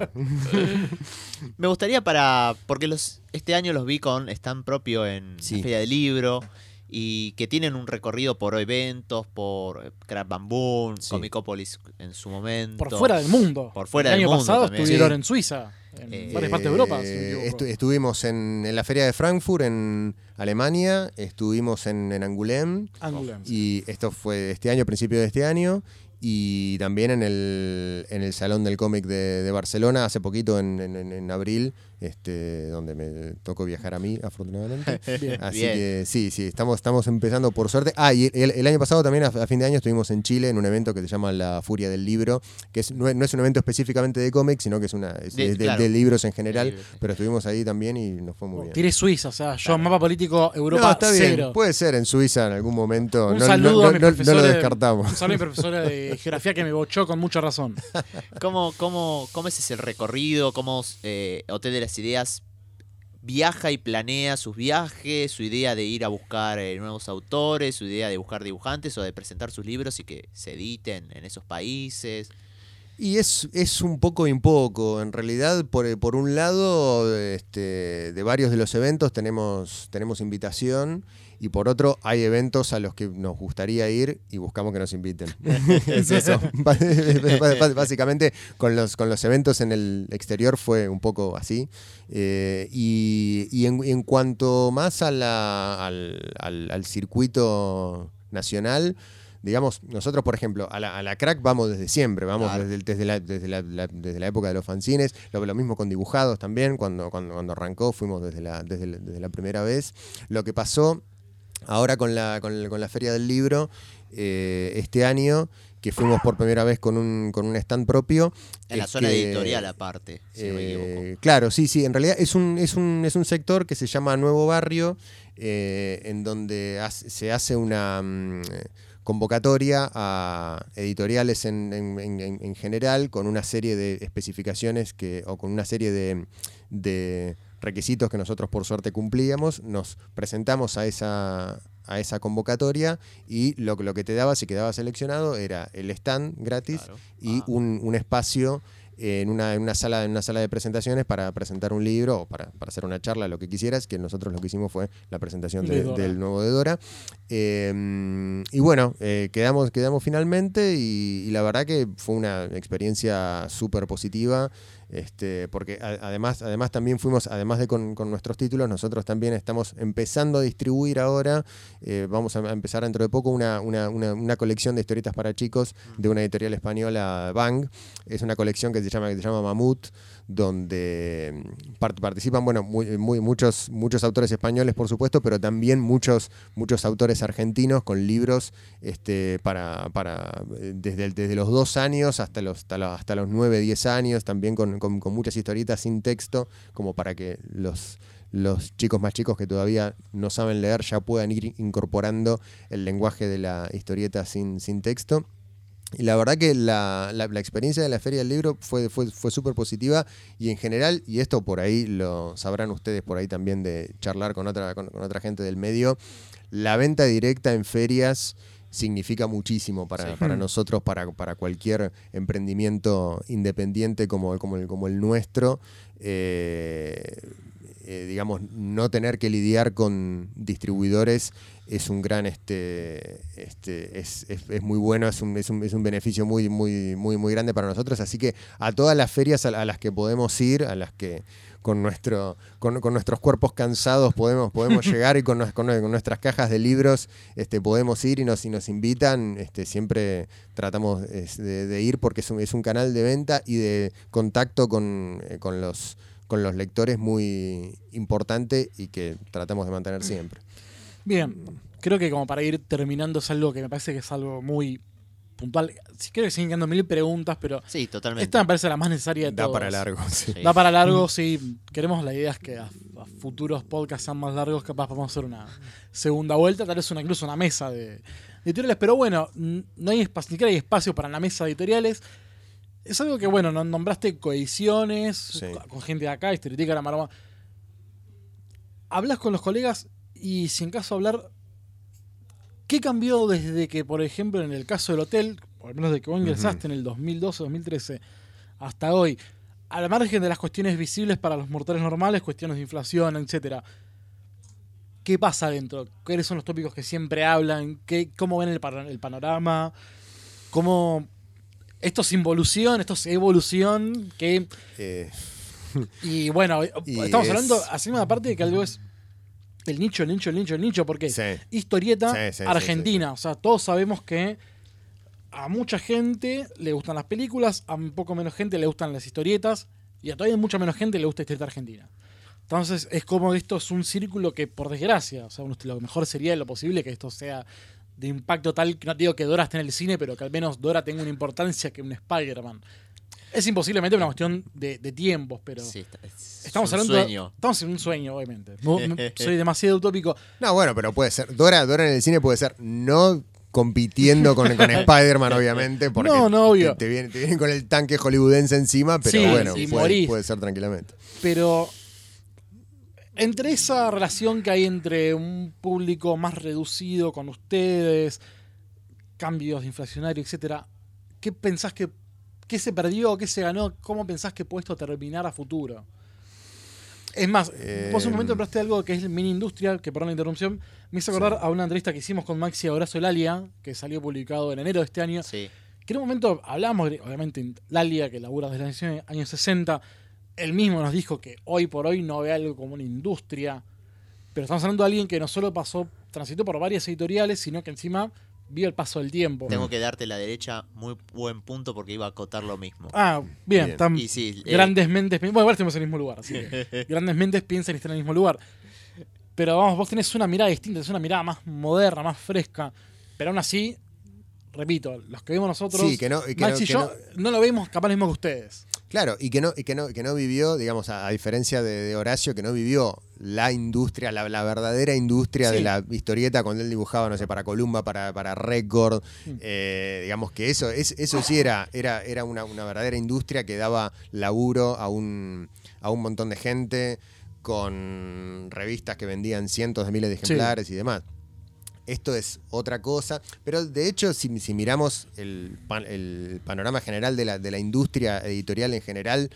S3: Me gustaría para. Porque los este año los vi con stand propio en
S4: Sí.
S3: la Feria del Libro. Y que tienen un recorrido por eventos, por eh, Crack Bamboo,
S4: Sí.
S3: Comicopolis en su momento.
S2: Por fuera del mundo.
S3: Por fuera
S2: El
S3: del
S2: año
S3: mundo
S2: pasado
S3: también.
S2: estuvieron
S4: Sí.
S2: en Suiza, en
S3: Eh,
S2: varias partes de Europa. si
S4: Eh, estu- estuvimos en, en la feria de Frankfurt, en Alemania, estuvimos en, en Angoulême,
S2: Angoulême.
S4: y esto fue este año, principio de este año, y también en el, en el Salón del Cómic de, de Barcelona, hace poquito, en- en abril, este, donde me tocó viajar a mí, afortunadamente.
S2: Bien.
S4: Así
S3: Bien.
S4: que sí, sí, estamos, estamos empezando por suerte. Ah, y el, el año pasado también, a, a fin de año, estuvimos en Chile en un evento que se llama La Furia del Libro, que es, no, es, no es un evento específicamente de cómics, sino que es una es
S3: De-
S4: de, de-
S3: claro.
S4: de libros en general,
S3: sí.
S4: pero estuvimos ahí también y nos fue muy bien.
S2: Tiré Suiza, o sea, yo mapa político Europa
S4: no, está bien.
S2: cero.
S4: Puede ser en Suiza en algún momento.
S2: Un
S4: no,
S2: saludo
S4: no,
S2: a mi
S4: no- lo
S2: de-
S4: descartamos.
S2: Un saludo a mi profesora de geografía que me bochó con mucha razón.
S3: ¿Cómo, cómo, ¿Cómo es ese recorrido? ¿Cómo eh, Hotel de las Ideas viaja y planea sus viajes? ¿Su idea de ir a buscar eh, nuevos autores? ¿Su idea de buscar dibujantes o de presentar sus libros y que se editen en esos países?
S4: Y es, es un poco y un poco. En realidad, por, por un lado, este, de varios de los eventos tenemos, tenemos invitación y por otro hay eventos a los que nos gustaría ir y buscamos que nos inviten. es eso. Bá- Básicamente, con los, con los eventos en el exterior fue un poco así. Eh, y y en, en cuanto más a la- al, al- al circuito nacional, digamos, nosotros, por ejemplo, a la, a la crack vamos desde siempre, vamos
S3: Claro.
S4: desde, desde, la, desde, la, la- desde la época de los fanzines, lo, lo mismo con dibujados también, cuando, cuando, cuando arrancó fuimos desde la, desde, desde la primera vez. Lo que pasó ahora con la, con, la- con la Feria del Libro, eh, este año, que fuimos por primera vez con un, con un stand propio.
S3: En la zona editorial aparte, si no me equivoco.
S4: eh, claro, sí, sí. En realidad es un, es un, es un sector que se llama Nuevo Barrio, eh, en donde hace- se hace una mm, convocatoria a editoriales en, en- en- en- en general con una serie de especificaciones que, o con una serie de, de requisitos que nosotros por suerte cumplíamos. Nos presentamos a esa a esa convocatoria y lo, lo que te daba si quedabas seleccionado era el stand gratis
S3: Claro.
S4: y
S3: Ah.
S4: un, un espacio en una, en una sala en una sala de presentaciones para presentar un libro o para, para hacer una charla, lo que quisieras, que nosotros lo que hicimos fue la presentación
S2: De
S4: de-
S2: Dora.
S4: del nuevo de Dora. Eh, y bueno, eh, quedamos, quedamos finalmente y, y la verdad que fue una experiencia súper positiva. Este, porque además, además también fuimos, además de con, con nuestros títulos, nosotros también estamos empezando a distribuir ahora, eh, vamos a empezar dentro de poco una, una- una- una colección de historietas para chicos de una editorial española, Bang. Es una colección que se llama, que se llama Mamut, donde mm, part- participan bueno, muy, muchos, muchos autores españoles, por supuesto, pero también muchos, muchos autores argentinos con libros este, para, para eh, desde, desde los dos años hasta los, hasta los, hasta los nueve, diez años, también con, con- con muchas historietas sin texto, como para que los, los chicos más chicos que todavía no saben leer ya puedan ir incorporando el lenguaje de la historieta sin, sin texto. Y la verdad que la, la- la experiencia de la Feria del Libro fue, fue, fue súper positiva y en general, y esto por ahí lo sabrán ustedes por ahí también de charlar con otra, con, con otra gente del medio, la venta directa en ferias significa muchísimo para,
S3: Sí.
S4: para
S2: Hmm.
S4: nosotros, para, para cualquier emprendimiento independiente como, como, el, como el nuestro. Eh, eh, digamos, no tener que lidiar con distribuidores es un gran, este, este, es, es- es muy bueno, es un, es un- es un beneficio muy, muy, muy, muy grande para nosotros. Así que a todas las ferias a, a las que podemos ir, a las que con, nuestro, con, con nuestros cuerpos cansados podemos, podemos llegar y con, con con nuestras cajas de libros este, podemos ir y nos, y nos invitan, este, siempre tratamos de, de ir porque es un, es un canal de venta y de contacto con, eh, con los con los lectores muy importante y que tratamos de mantener siempre.
S2: Bien, creo que como para ir terminando es algo que me parece que es algo muy puntual. Si creo que siguen quedando mil preguntas, pero
S3: Sí, totalmente.
S2: esta me parece la más necesaria de
S4: Da
S2: todas.
S4: para largo, sí.
S3: Sí.
S2: Da para largo, sí. Queremos la idea es que a, a futuros podcasts sean más largos, capaz vamos a hacer una segunda vuelta, tal vez una, incluso una mesa de, de editoriales. Pero bueno, no hay espacio, ni siquiera hay espacio para la mesa de editoriales. Es algo que, bueno, no- nombraste coediciones
S4: Sí.
S2: con- gente de acá, Historietica, la Maroma. Hablas con los colegas y si en caso hablar, ¿qué cambió desde que, por ejemplo, en el caso del hotel, por lo menos de que vos ingresaste en el 2012 2013 hasta hoy, al margen de las cuestiones visibles para los mortales normales, cuestiones de inflación, etcétera, ¿qué pasa adentro? ¿Cuáles son los tópicos que siempre hablan? ¿Qué, ¿Cómo ven el panorama? ¿Cómo esto es involución, esto es evolución? ¿Qué,
S4: Eh,
S2: y bueno,
S4: Y
S2: estamos
S4: es-
S2: hablando, así aparte de que algo es el nicho, el nicho, el nicho, el nicho, porque
S4: sí.
S2: historieta
S4: Sí, sí, sí,
S2: argentina. O sea, todos sabemos que a mucha gente le gustan las películas, a un poco menos gente le gustan las historietas, y a todavía mucha menos gente le gusta historieta argentina. Entonces es como que esto es un círculo que, por desgracia, o sea, lo mejor sería lo posible que esto sea de impacto tal, que no te digo que Dora esté en el cine, pero que al menos Dora tenga una importancia que un Spider-Man. Es imposiblemente una cuestión de, de tiempos, pero
S3: Sí, está- es
S2: estamos
S3: un
S2: hablando.
S3: sueño.
S2: Estamos en un sueño, obviamente. Soy demasiado utópico.
S4: No, bueno, pero puede ser. Dora, Dora en el cine puede ser no compitiendo con, con Spider-Man, obviamente, porque
S2: No, no, obvio.
S4: Te, te vienen, te vienen con el tanque hollywoodense encima, pero
S2: Sí,
S4: bueno,
S2: sí,
S4: puede,
S2: morís.
S4: puede ser tranquilamente.
S2: Pero entre esa relación que hay entre un público más reducido con ustedes, cambios inflacionarios, etcétera, ¿qué pensás que qué se perdió, qué se ganó? ¿Cómo pensás que puede esto terminar a futuro? Es más,
S4: Eh,
S2: vos un momento hablaste de algo que es mini industria, que perdón la interrupción, me hizo acordar a una entrevista que hicimos con Maxi Abrazo Lalia, que salió publicado en enero de este año,
S3: Sí.
S2: que en un momento hablamos, obviamente, Lalia, que labura desde los años 60, él mismo nos dijo que hoy por hoy no ve algo como una industria, pero estamos hablando de alguien que no solo pasó, transitó por varias editoriales, sino que encima vio el paso del tiempo.
S3: Tengo que darte la derecha, muy buen punto porque iba a acotar lo mismo.
S2: Ah, bien,
S4: Bien.
S3: Y sí, eh,
S2: grandes mentes. Bueno, igual estamos en el mismo lugar, así que grandes mentes piensan y están en el mismo lugar. Pero vamos, vos tenés una mirada distinta, es una mirada más moderna, más fresca. Pero aún así, repito, los que vemos nosotros,
S4: Sí, que no- que
S2: Max
S4: no-
S2: y
S4: que
S2: yo, no lo vemos capaz lo mismo que ustedes.
S4: Claro, y que no, y que no, que no vivió, digamos, a, a diferencia de, de Horacio, que no vivió la industria, la, la verdadera industria de la historieta cuando él dibujaba, no sé, para Columba, para, para Record.
S2: Mm.
S4: eh, digamos que eso, es, eso sí era, era, era una, una verdadera industria que daba laburo a un, a un montón de gente, con revistas que vendían cientos de miles de ejemplares y demás. Esto es otra cosa, pero de hecho si, si miramos el, pan- el panorama general de la, de la industria editorial en general,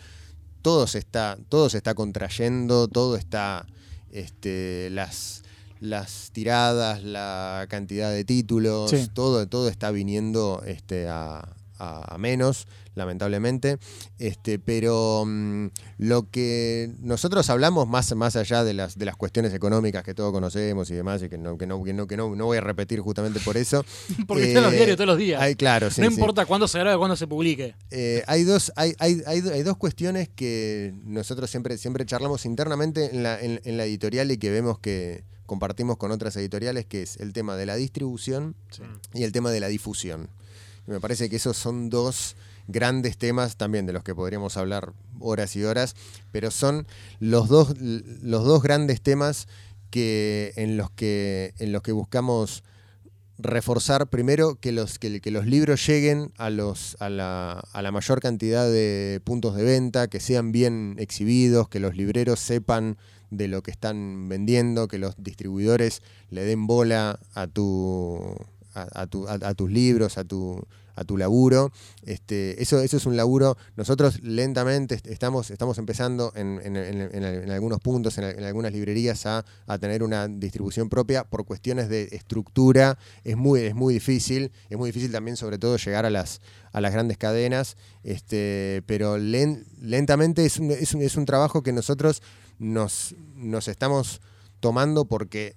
S4: todo se está, todo se está contrayendo, todo está, este, las, las tiradas, la cantidad de títulos,
S2: Sí.
S4: todo, todo está viniendo este, a, a- a menos, lamentablemente. Este, pero mm, lo que nosotros hablamos más, más allá de las, de las cuestiones económicas que todos conocemos y demás, y que no, que no, que no, que no, no voy a repetir justamente por eso.
S2: Porque está en los
S4: eh,
S2: diarios todos los días.
S4: Hay, claro, sí,
S2: no
S4: sí.
S2: importa cuándo se grabe, cuándo se publique.
S4: Eh, hay, dos, hay, hay, hay, hay dos cuestiones que nosotros siempre, siempre charlamos internamente en la, en, en la editorial y que vemos que compartimos con otras editoriales, que es el tema de la distribución y el tema de la difusión. Y me parece que esos son dos grandes temas también de los que podríamos hablar horas y horas, pero son los dos, los dos grandes temas que, en, los que, en los que buscamos reforzar primero que los, que, que los libros lleguen a, los, a, la, a la mayor cantidad de puntos de venta, que sean bien exhibidos, que los libreros sepan de lo que están vendiendo, que los distribuidores le den bola a tu, a- a tu- a- a tus libros, a tu, tu laburo. Este, eso, eso es un laburo. Nosotros lentamente est- estamos, estamos empezando en, algunos puntos, en, algunas librerías, a, tener una distribución propia por cuestiones de estructura. Es muy, es muy difícil. Es muy difícil también, sobre todo, llegar a las, a las grandes cadenas. Este, pero len- lentamente es un, es, un, es un trabajo que nosotros nos, nos estamos tomando porque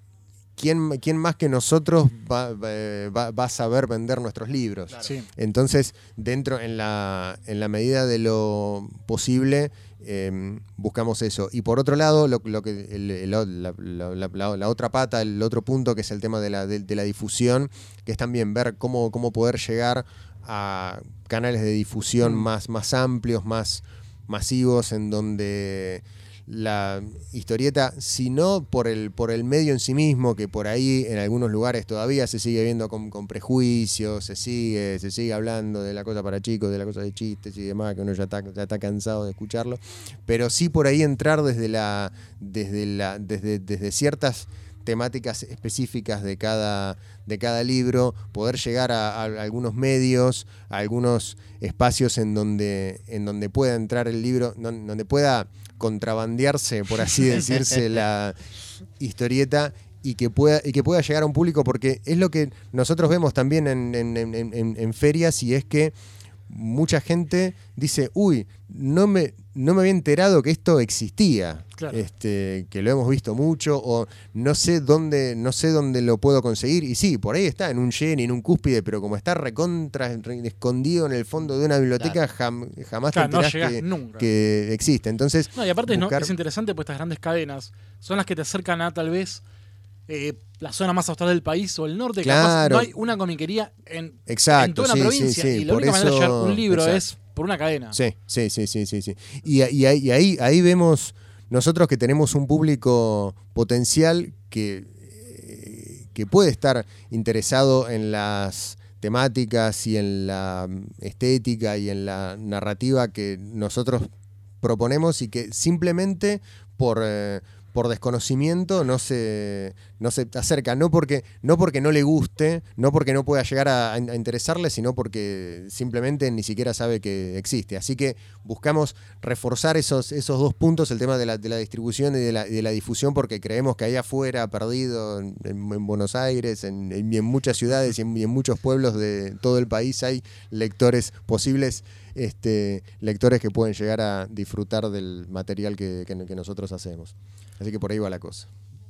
S4: ¿quién, quién más que nosotros va, va- va a saber vender nuestros libros?
S2: Sí.
S4: Entonces, dentro, en la, en la medida de lo posible, eh, buscamos eso. Y por otro lado, lo, lo que, el- el- la, la- la- la- la otra pata, el otro punto, que es el tema de la, de, de la difusión, que es también ver cómo, cómo poder llegar a canales de difusión más, más amplios, más masivos, en donde la historieta, si no por el, por el medio en sí mismo, que por ahí en algunos lugares todavía se sigue viendo con, con prejuicios, se sigue, se sigue hablando de la cosa para chicos, de la cosa de chistes y demás, que uno ya está, ya está cansado de escucharlo, pero sí por ahí entrar desde la, desde la, desde, desde ciertas temáticas específicas de cada, de cada libro, poder llegar a, a algunos medios, a algunos espacios en donde, en donde pueda entrar el libro, don- donde pueda contrabandearse, por así decirse, la historieta y que pueda y que pueda llegar a un público porque es lo que nosotros vemos también en, en- en- en- en ferias y es que mucha gente dice uy no me no me había enterado que esto existía
S2: Claro.
S4: este que lo hemos visto mucho o no sé dónde no sé dónde lo puedo conseguir y sí por ahí está en un Jenny en un cúspide pero como está recontra re- escondido en el fondo de una biblioteca jam- jamás
S2: Claro,
S4: te
S2: no
S4: enterás
S2: llegás
S4: que,
S2: nunca.
S4: que existe entonces
S2: No, y aparte no, es interesante pues estas grandes cadenas son las que te acercan a tal vez eh, la zona más austral del país o el norte. Capaz
S4: Claro.
S2: no hay una comiquería en,
S4: Exacto,
S2: en toda una
S4: sí,
S2: provincia
S4: sí,
S2: y la
S4: por
S2: única manera de
S4: eso-
S2: un libro
S4: exacto.
S2: es por una cadena.
S4: Sí, sí, sí, sí, sí, sí. Y, y ahí, y ahí, ahí vemos nosotros que tenemos un público potencial que, eh, que puede estar interesado en las temáticas y en la estética y en la narrativa que nosotros proponemos y que simplemente por, eh, por desconocimiento no se, no se acerca, no porque, no porque no le guste, no porque no pueda llegar a, interesarle, sino porque simplemente ni siquiera sabe que existe. Así que buscamos reforzar esos, esos dos puntos, el tema de la, de la distribución y de la, de la difusión, porque creemos que ahí afuera, perdido en, en- en Buenos Aires, en, en- en muchas ciudades y en muchos pueblos de todo el país hay lectores posibles este, lectores que pueden llegar a disfrutar del material que, que- nosotros hacemos. Así que por ahí va la cosa.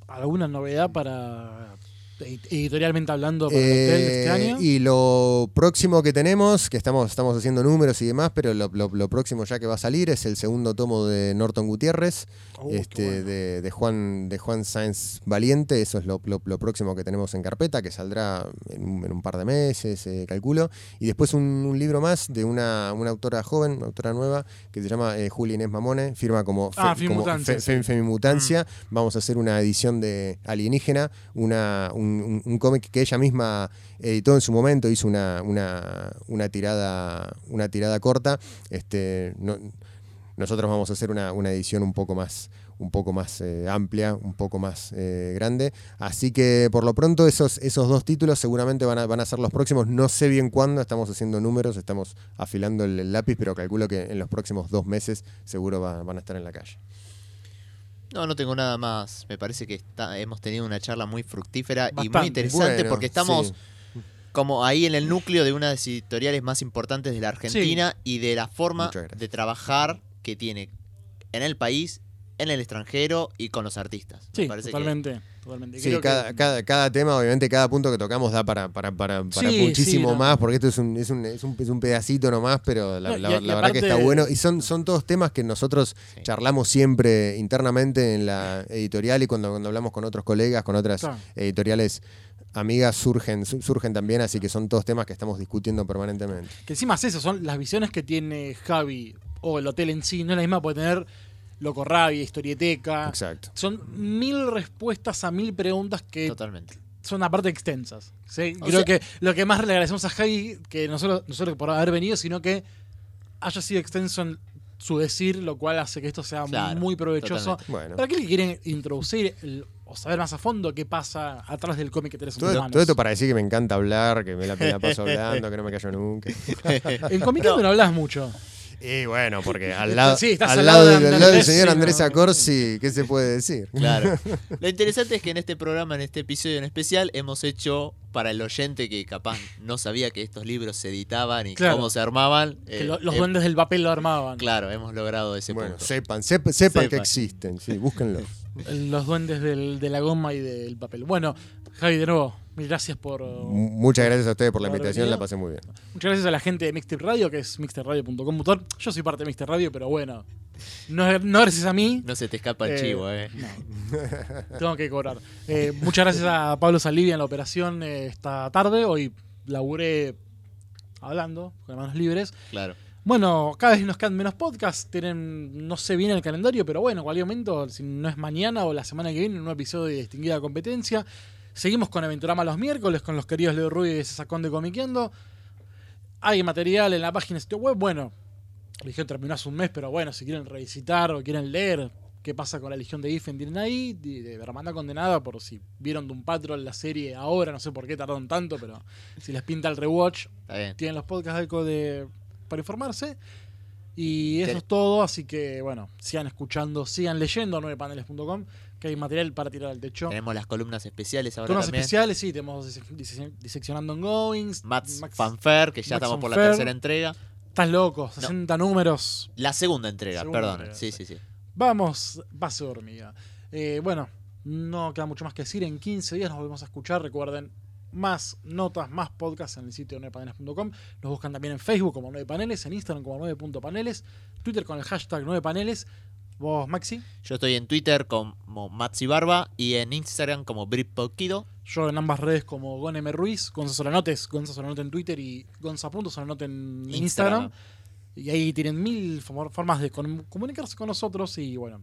S2: ¿Alguna novedad para editorialmente hablando para
S4: Eh,
S2: el hotel este año?
S4: y lo próximo que tenemos, que estamos, estamos haciendo números y demás, pero lo, lo- lo próximo ya que va a salir es el segundo tomo de Norton Gutiérrez,
S2: Oh,
S4: este,
S2: bueno.
S4: de, de Juan, de Juan Sáenz Valiente. Eso es lo, lo- próximo que tenemos en carpeta, que saldrá en un, en un par de meses, eh, calculo. Y después un, un libro más de una, una autora joven, una autora nueva, que se llama eh, Julia Inés Mamone, firma como, fe-
S2: Ah,
S4: como
S2: Femimutancia,
S4: fe-
S2: sí.
S4: fe- Femimutancia. Vamos a hacer una edición de Alienígena, una, un, un- cómic que ella misma editó en su momento, hizo una, una, una tirada, una tirada corta. Este, no- nosotros vamos a hacer una, una edición un poco más un poco más eh, amplia, un poco más eh, grande. Así que por lo pronto esos, esos dos títulos seguramente van a, van a ser los próximos. No sé bien cuándo, estamos haciendo números, estamos afilando el, lápiz, pero calculo que en los próximos dos meses seguro va- van a estar en la calle.
S3: No, no tengo nada más. Me parece que está, hemos tenido una charla muy fructífera y muy interesante
S4: Bueno,
S3: porque estamos
S4: sí.
S3: como ahí en el núcleo de una de las editoriales más importantes de la Argentina y de la forma de trabajar que tiene en el país, en el extranjero y con los artistas. Me
S2: Sí,
S3: parece que-
S2: totalmente.
S4: Sí,
S2: Creo que-
S4: cada, cada, tema, obviamente, cada punto que tocamos da para, para, para, para
S2: Sí,
S4: muchísimo
S2: sí, no.
S4: más, porque esto es un, es un, es un, es un pedacito nomás, pero la,
S2: No,
S4: la-
S2: y- y
S4: la verdad que está bueno. Y son, son todos temas que nosotros
S3: Sí.
S4: charlamos siempre internamente en la editorial y cuando, cuando hablamos con otros colegas, con otras
S2: Claro.
S4: editoriales amigas, surgen, su- surgen también, así que son todos temas que estamos discutiendo permanentemente.
S2: Que encima es eso, son las visiones que tiene Javi o el hotel en sí, no es la misma puede tener Loco Rabia, Historieteca.
S4: Exacto.
S2: Son mil respuestas a mil preguntas que
S3: Totalmente.
S2: son aparte extensas. ¿sí? Creo
S3: sea-
S2: que lo que más le agradecemos a Javi, que no solo, no solo por haber venido, sino que haya sido extenso en su decir, lo cual hace que esto sea
S3: Claro,
S2: muy provechoso.
S4: Bueno.
S2: ¿Para qué le quieren introducir el- o saber más a fondo qué pasa atrás del cómic que tenés en tus
S4: Todo,
S2: manos?
S4: todo esto para decir que me encanta hablar, que me la, me la paso hablando, que no me callo nunca.
S2: En Comicando no hablas mucho.
S4: Y bueno, porque al lado,
S2: Sí,
S4: al
S2: al
S4: lado
S2: lado de
S4: del, al lado del señor Andrés. Acorsi, ¿qué se puede decir?
S3: Claro. Lo interesante es que en este programa, en este episodio en especial, hemos hecho para el oyente que capaz no sabía que estos libros se editaban y
S2: Claro.
S3: cómo se armaban.
S2: Que
S3: eh,
S2: lo- los
S3: eh,
S2: duendes del papel lo armaban.
S3: Claro, hemos logrado ese
S4: Bueno,
S3: punto.
S4: sepan, sep- sepan que existen, sí, búsquenlo.
S2: El- Los duendes del- de la goma y del papel. Bueno, Javi, de nuevo, gracias por.
S4: M- Muchas gracias a ustedes por la invitación,
S2: venido.
S4: la pasé muy bien.
S2: Muchas gracias a la gente de Mixtape Radio, que es mixtaperadio.com. Yo soy parte de Mixtape Radio, pero bueno. No, no gracias a mí.
S3: No se te escapa el
S2: Eh,
S3: chivo, eh.
S2: no. Tengo que cobrar. Eh, muchas gracias a Pablo Salivia en la operación eh, esta tarde. Hoy laburé hablando, con las manos libres.
S3: Claro.
S2: Bueno, cada vez nos quedan menos podcasts. Tienen, no sé bien el calendario, pero bueno, en cualquier momento, si no es mañana o la semana que viene, un nuevo episodio de Distinguida Competencia. Seguimos con Aventurama los miércoles, con los queridos Leo Rubio y Sacón de Comiqueando. Hay material en la página de sitio web. Bueno, la Legión terminó hace un mes, pero bueno, si quieren revisitar o quieren leer qué pasa con la Legión de Ifen, tienen ahí. De, de Hermandad Condenada, por si vieron Doom Patrol la serie ahora, no sé por qué tardaron tanto, pero si les pinta el rewatch, tienen los podcasts de Eco de, para informarse. Y eso es todo, así que bueno, sigan escuchando, sigan leyendo 9paneles.com, que hay material para tirar al techo.
S3: Tenemos las columnas especiales ahora también.
S2: especiales, sí, tenemos dise- dise- diseccionando ongoings.
S3: Max,
S2: Max-
S3: Fanfare, que ya
S2: Max
S3: estamos por la tercera entrega.
S2: Estás loco, 60 números.
S3: La segunda entrega,
S2: Segunda
S3: perdón.
S2: entrega,
S3: Sí,
S2: sí.
S3: sí.
S2: Vamos, paso hormiga. Eh, bueno, no queda mucho más que decir. En 15 días nos volvemos a escuchar. Recuerden, más notas, más podcasts en el sitio 9paneles.com. Nos buscan también en Facebook como 9 paneles, en Instagram como 9.paneles, Twitter con el hashtag 9 paneles. Vos, Maxi,
S3: Yo estoy en Twitter como Maxi Barba y en Instagram como Britpoquido.
S2: yo en ambas redes como Gon M. Ruiz, Gonza Solanotes, Gonza Solanote en Twitter y Gonza.solanote en Instagram.
S3: Instagram.
S2: Y ahí tienen mil fo- formas de com- comunicarse con nosotros. Y bueno,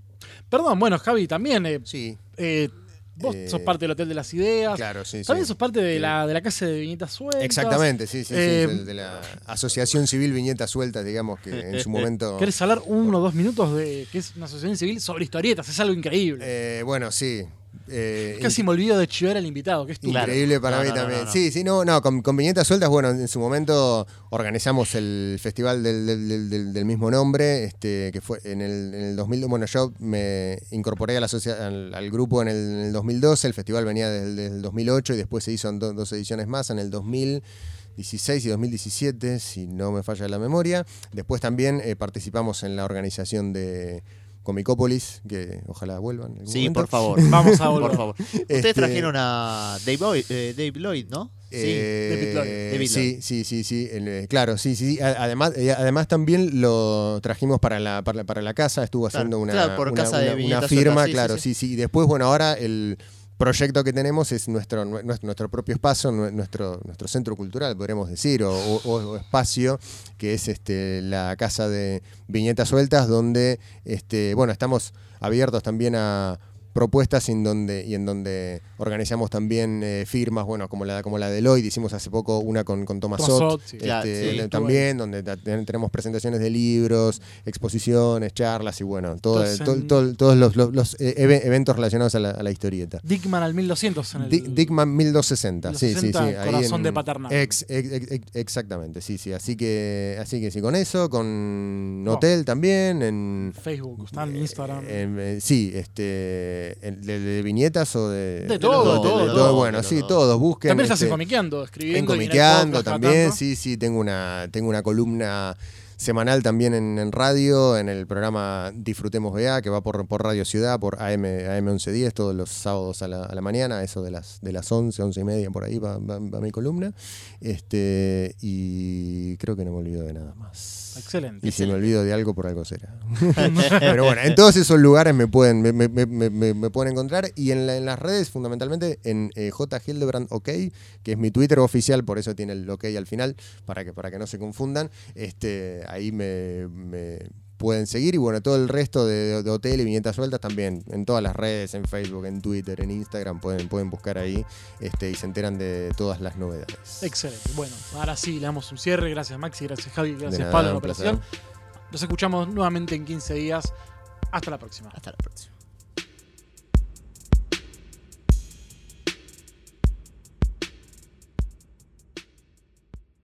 S2: perdón, bueno, Javi, también eh,
S4: Sí,
S2: eh, vos
S4: Eh,
S2: sos parte del Hotel de las Ideas.
S4: claro, sí.
S2: También
S4: sí.
S2: sos parte de
S4: Sí.
S2: la, de la casa de viñetas sueltas.
S4: Exactamente, sí, sí, sí,
S2: Eh,
S4: de la Asociación Civil Viñetas Sueltas, digamos, que en su momento...
S2: ¿Querés hablar uno o dos minutos de que es una asociación civil sobre historietas? Es algo increíble.
S4: Eh, bueno, sí. Eh,
S2: Casi me olvido de chivar al invitado, que es.
S4: Increíble para
S3: No,
S4: mí
S3: no,
S4: también.
S3: no, no.
S4: Sí, sí, no, no, con, con viñetas sueltas, bueno, en su momento organizamos el festival del, del- del- del- del mismo nombre, este, que fue en el, en el 2000, bueno, yo me incorporé a la al, al grupo en el, en el 2012, el festival venía desde, desde el 2008 y después se hizo en do- dos ediciones más, en el 2016 y 2017, si no me falla la memoria. Después también eh, participamos en la organización de Comicópolis, que ojalá vuelvan. en
S3: Sí,
S4: momento.
S3: por favor.
S2: Vamos a volver.
S3: Por favor. Ustedes
S4: Este-
S3: trajeron a Dave, Boy- eh, Dave Lloyd, ¿no?
S4: Eh,
S2: David Lloyd.
S3: David
S4: sí, sí, sí, sí, el, eh, claro, sí, sí, sí. Además, eh, además también lo trajimos para la, para la, para la casa, estuvo
S3: Claro,
S4: haciendo una,
S3: claro, por
S4: una-
S3: casa de
S4: una- una
S3: viñetas
S4: firma,
S3: sí,
S4: claro,
S3: sí,
S4: sí, sí, Y después, bueno, ahora el proyecto que tenemos es nuestro, nue- nuestro, nuestro propio espacio, nue- nuestro, nuestro centro cultural, podríamos decir, o, o- o espacio, que es este, la casa de viñetas sueltas, donde, este, bueno, estamos abiertos también a propuestas en donde, y en donde organizamos también eh, firmas, bueno, como la, como la de Lloyd, hicimos hace poco una con, con Thomas Sott,
S2: sí.
S4: este,
S3: Claro, sí,
S4: también, donde tenemos presentaciones de libros, exposiciones, charlas y bueno, todo-
S2: Entonces,
S4: to- todos los, los- los, eh, eve- eventos relacionados a la, a la historieta.
S2: Dickman al 1200 en el.
S4: Dick- Dickman 1260, sí, sí, sí.
S2: 1260,
S4: ahí
S2: Corazón
S4: en-
S2: de Paternal.
S4: Ex- ex- ex- ex- exactamente, sí, sí. Así que, así que sí, con eso, con. Hotel también, en,
S2: Facebook, está en Instagram.
S4: en- eh, sí, este, en- de, de viñetas o de...
S2: De todo,
S3: de
S2: todo,
S3: de
S2: todo.
S4: Bueno,
S3: de
S4: sí,
S3: todo.
S4: todos busquen.
S2: También estás
S4: este,
S2: en comiqueando, escribiendo.
S4: en comiqueando también, sí, sí, tengo una, tengo una columna semanal también en, en radio, en el programa Disfrutemos BA, que va por, por Radio Ciudad, por AM, AM 1110, todos los sábados a la, a la mañana, eso de las, de las 11, 11 y media, por ahí va, va- va mi columna. Este, y creo que no me olvido de nada más.
S2: Excelente.
S4: Y si me olvido de algo, por algo será. Pero bueno, en todos esos lugares me pueden, me, me- me- me- me pueden encontrar. Y en, la- en las redes, fundamentalmente, en eh, J. Hildebrand OK, que es mi Twitter oficial, por eso tiene el OK al final, para que, para que no se confundan. Este, ahí me, me pueden seguir. Y bueno, todo el resto de, de hotel y viñetas sueltas también, en todas las redes, en Facebook, en Twitter, en Instagram, pueden, pueden buscar ahí este, y se enteran de todas las novedades.
S2: Excelente. Bueno, ahora sí, le damos un cierre. Gracias, Maxi. Gracias, Javi. Gracias,
S4: nada,
S2: Pablo, en la
S4: placer.
S2: operación. Nos escuchamos nuevamente en 15 días. Hasta la próxima.
S3: Hasta la próxima.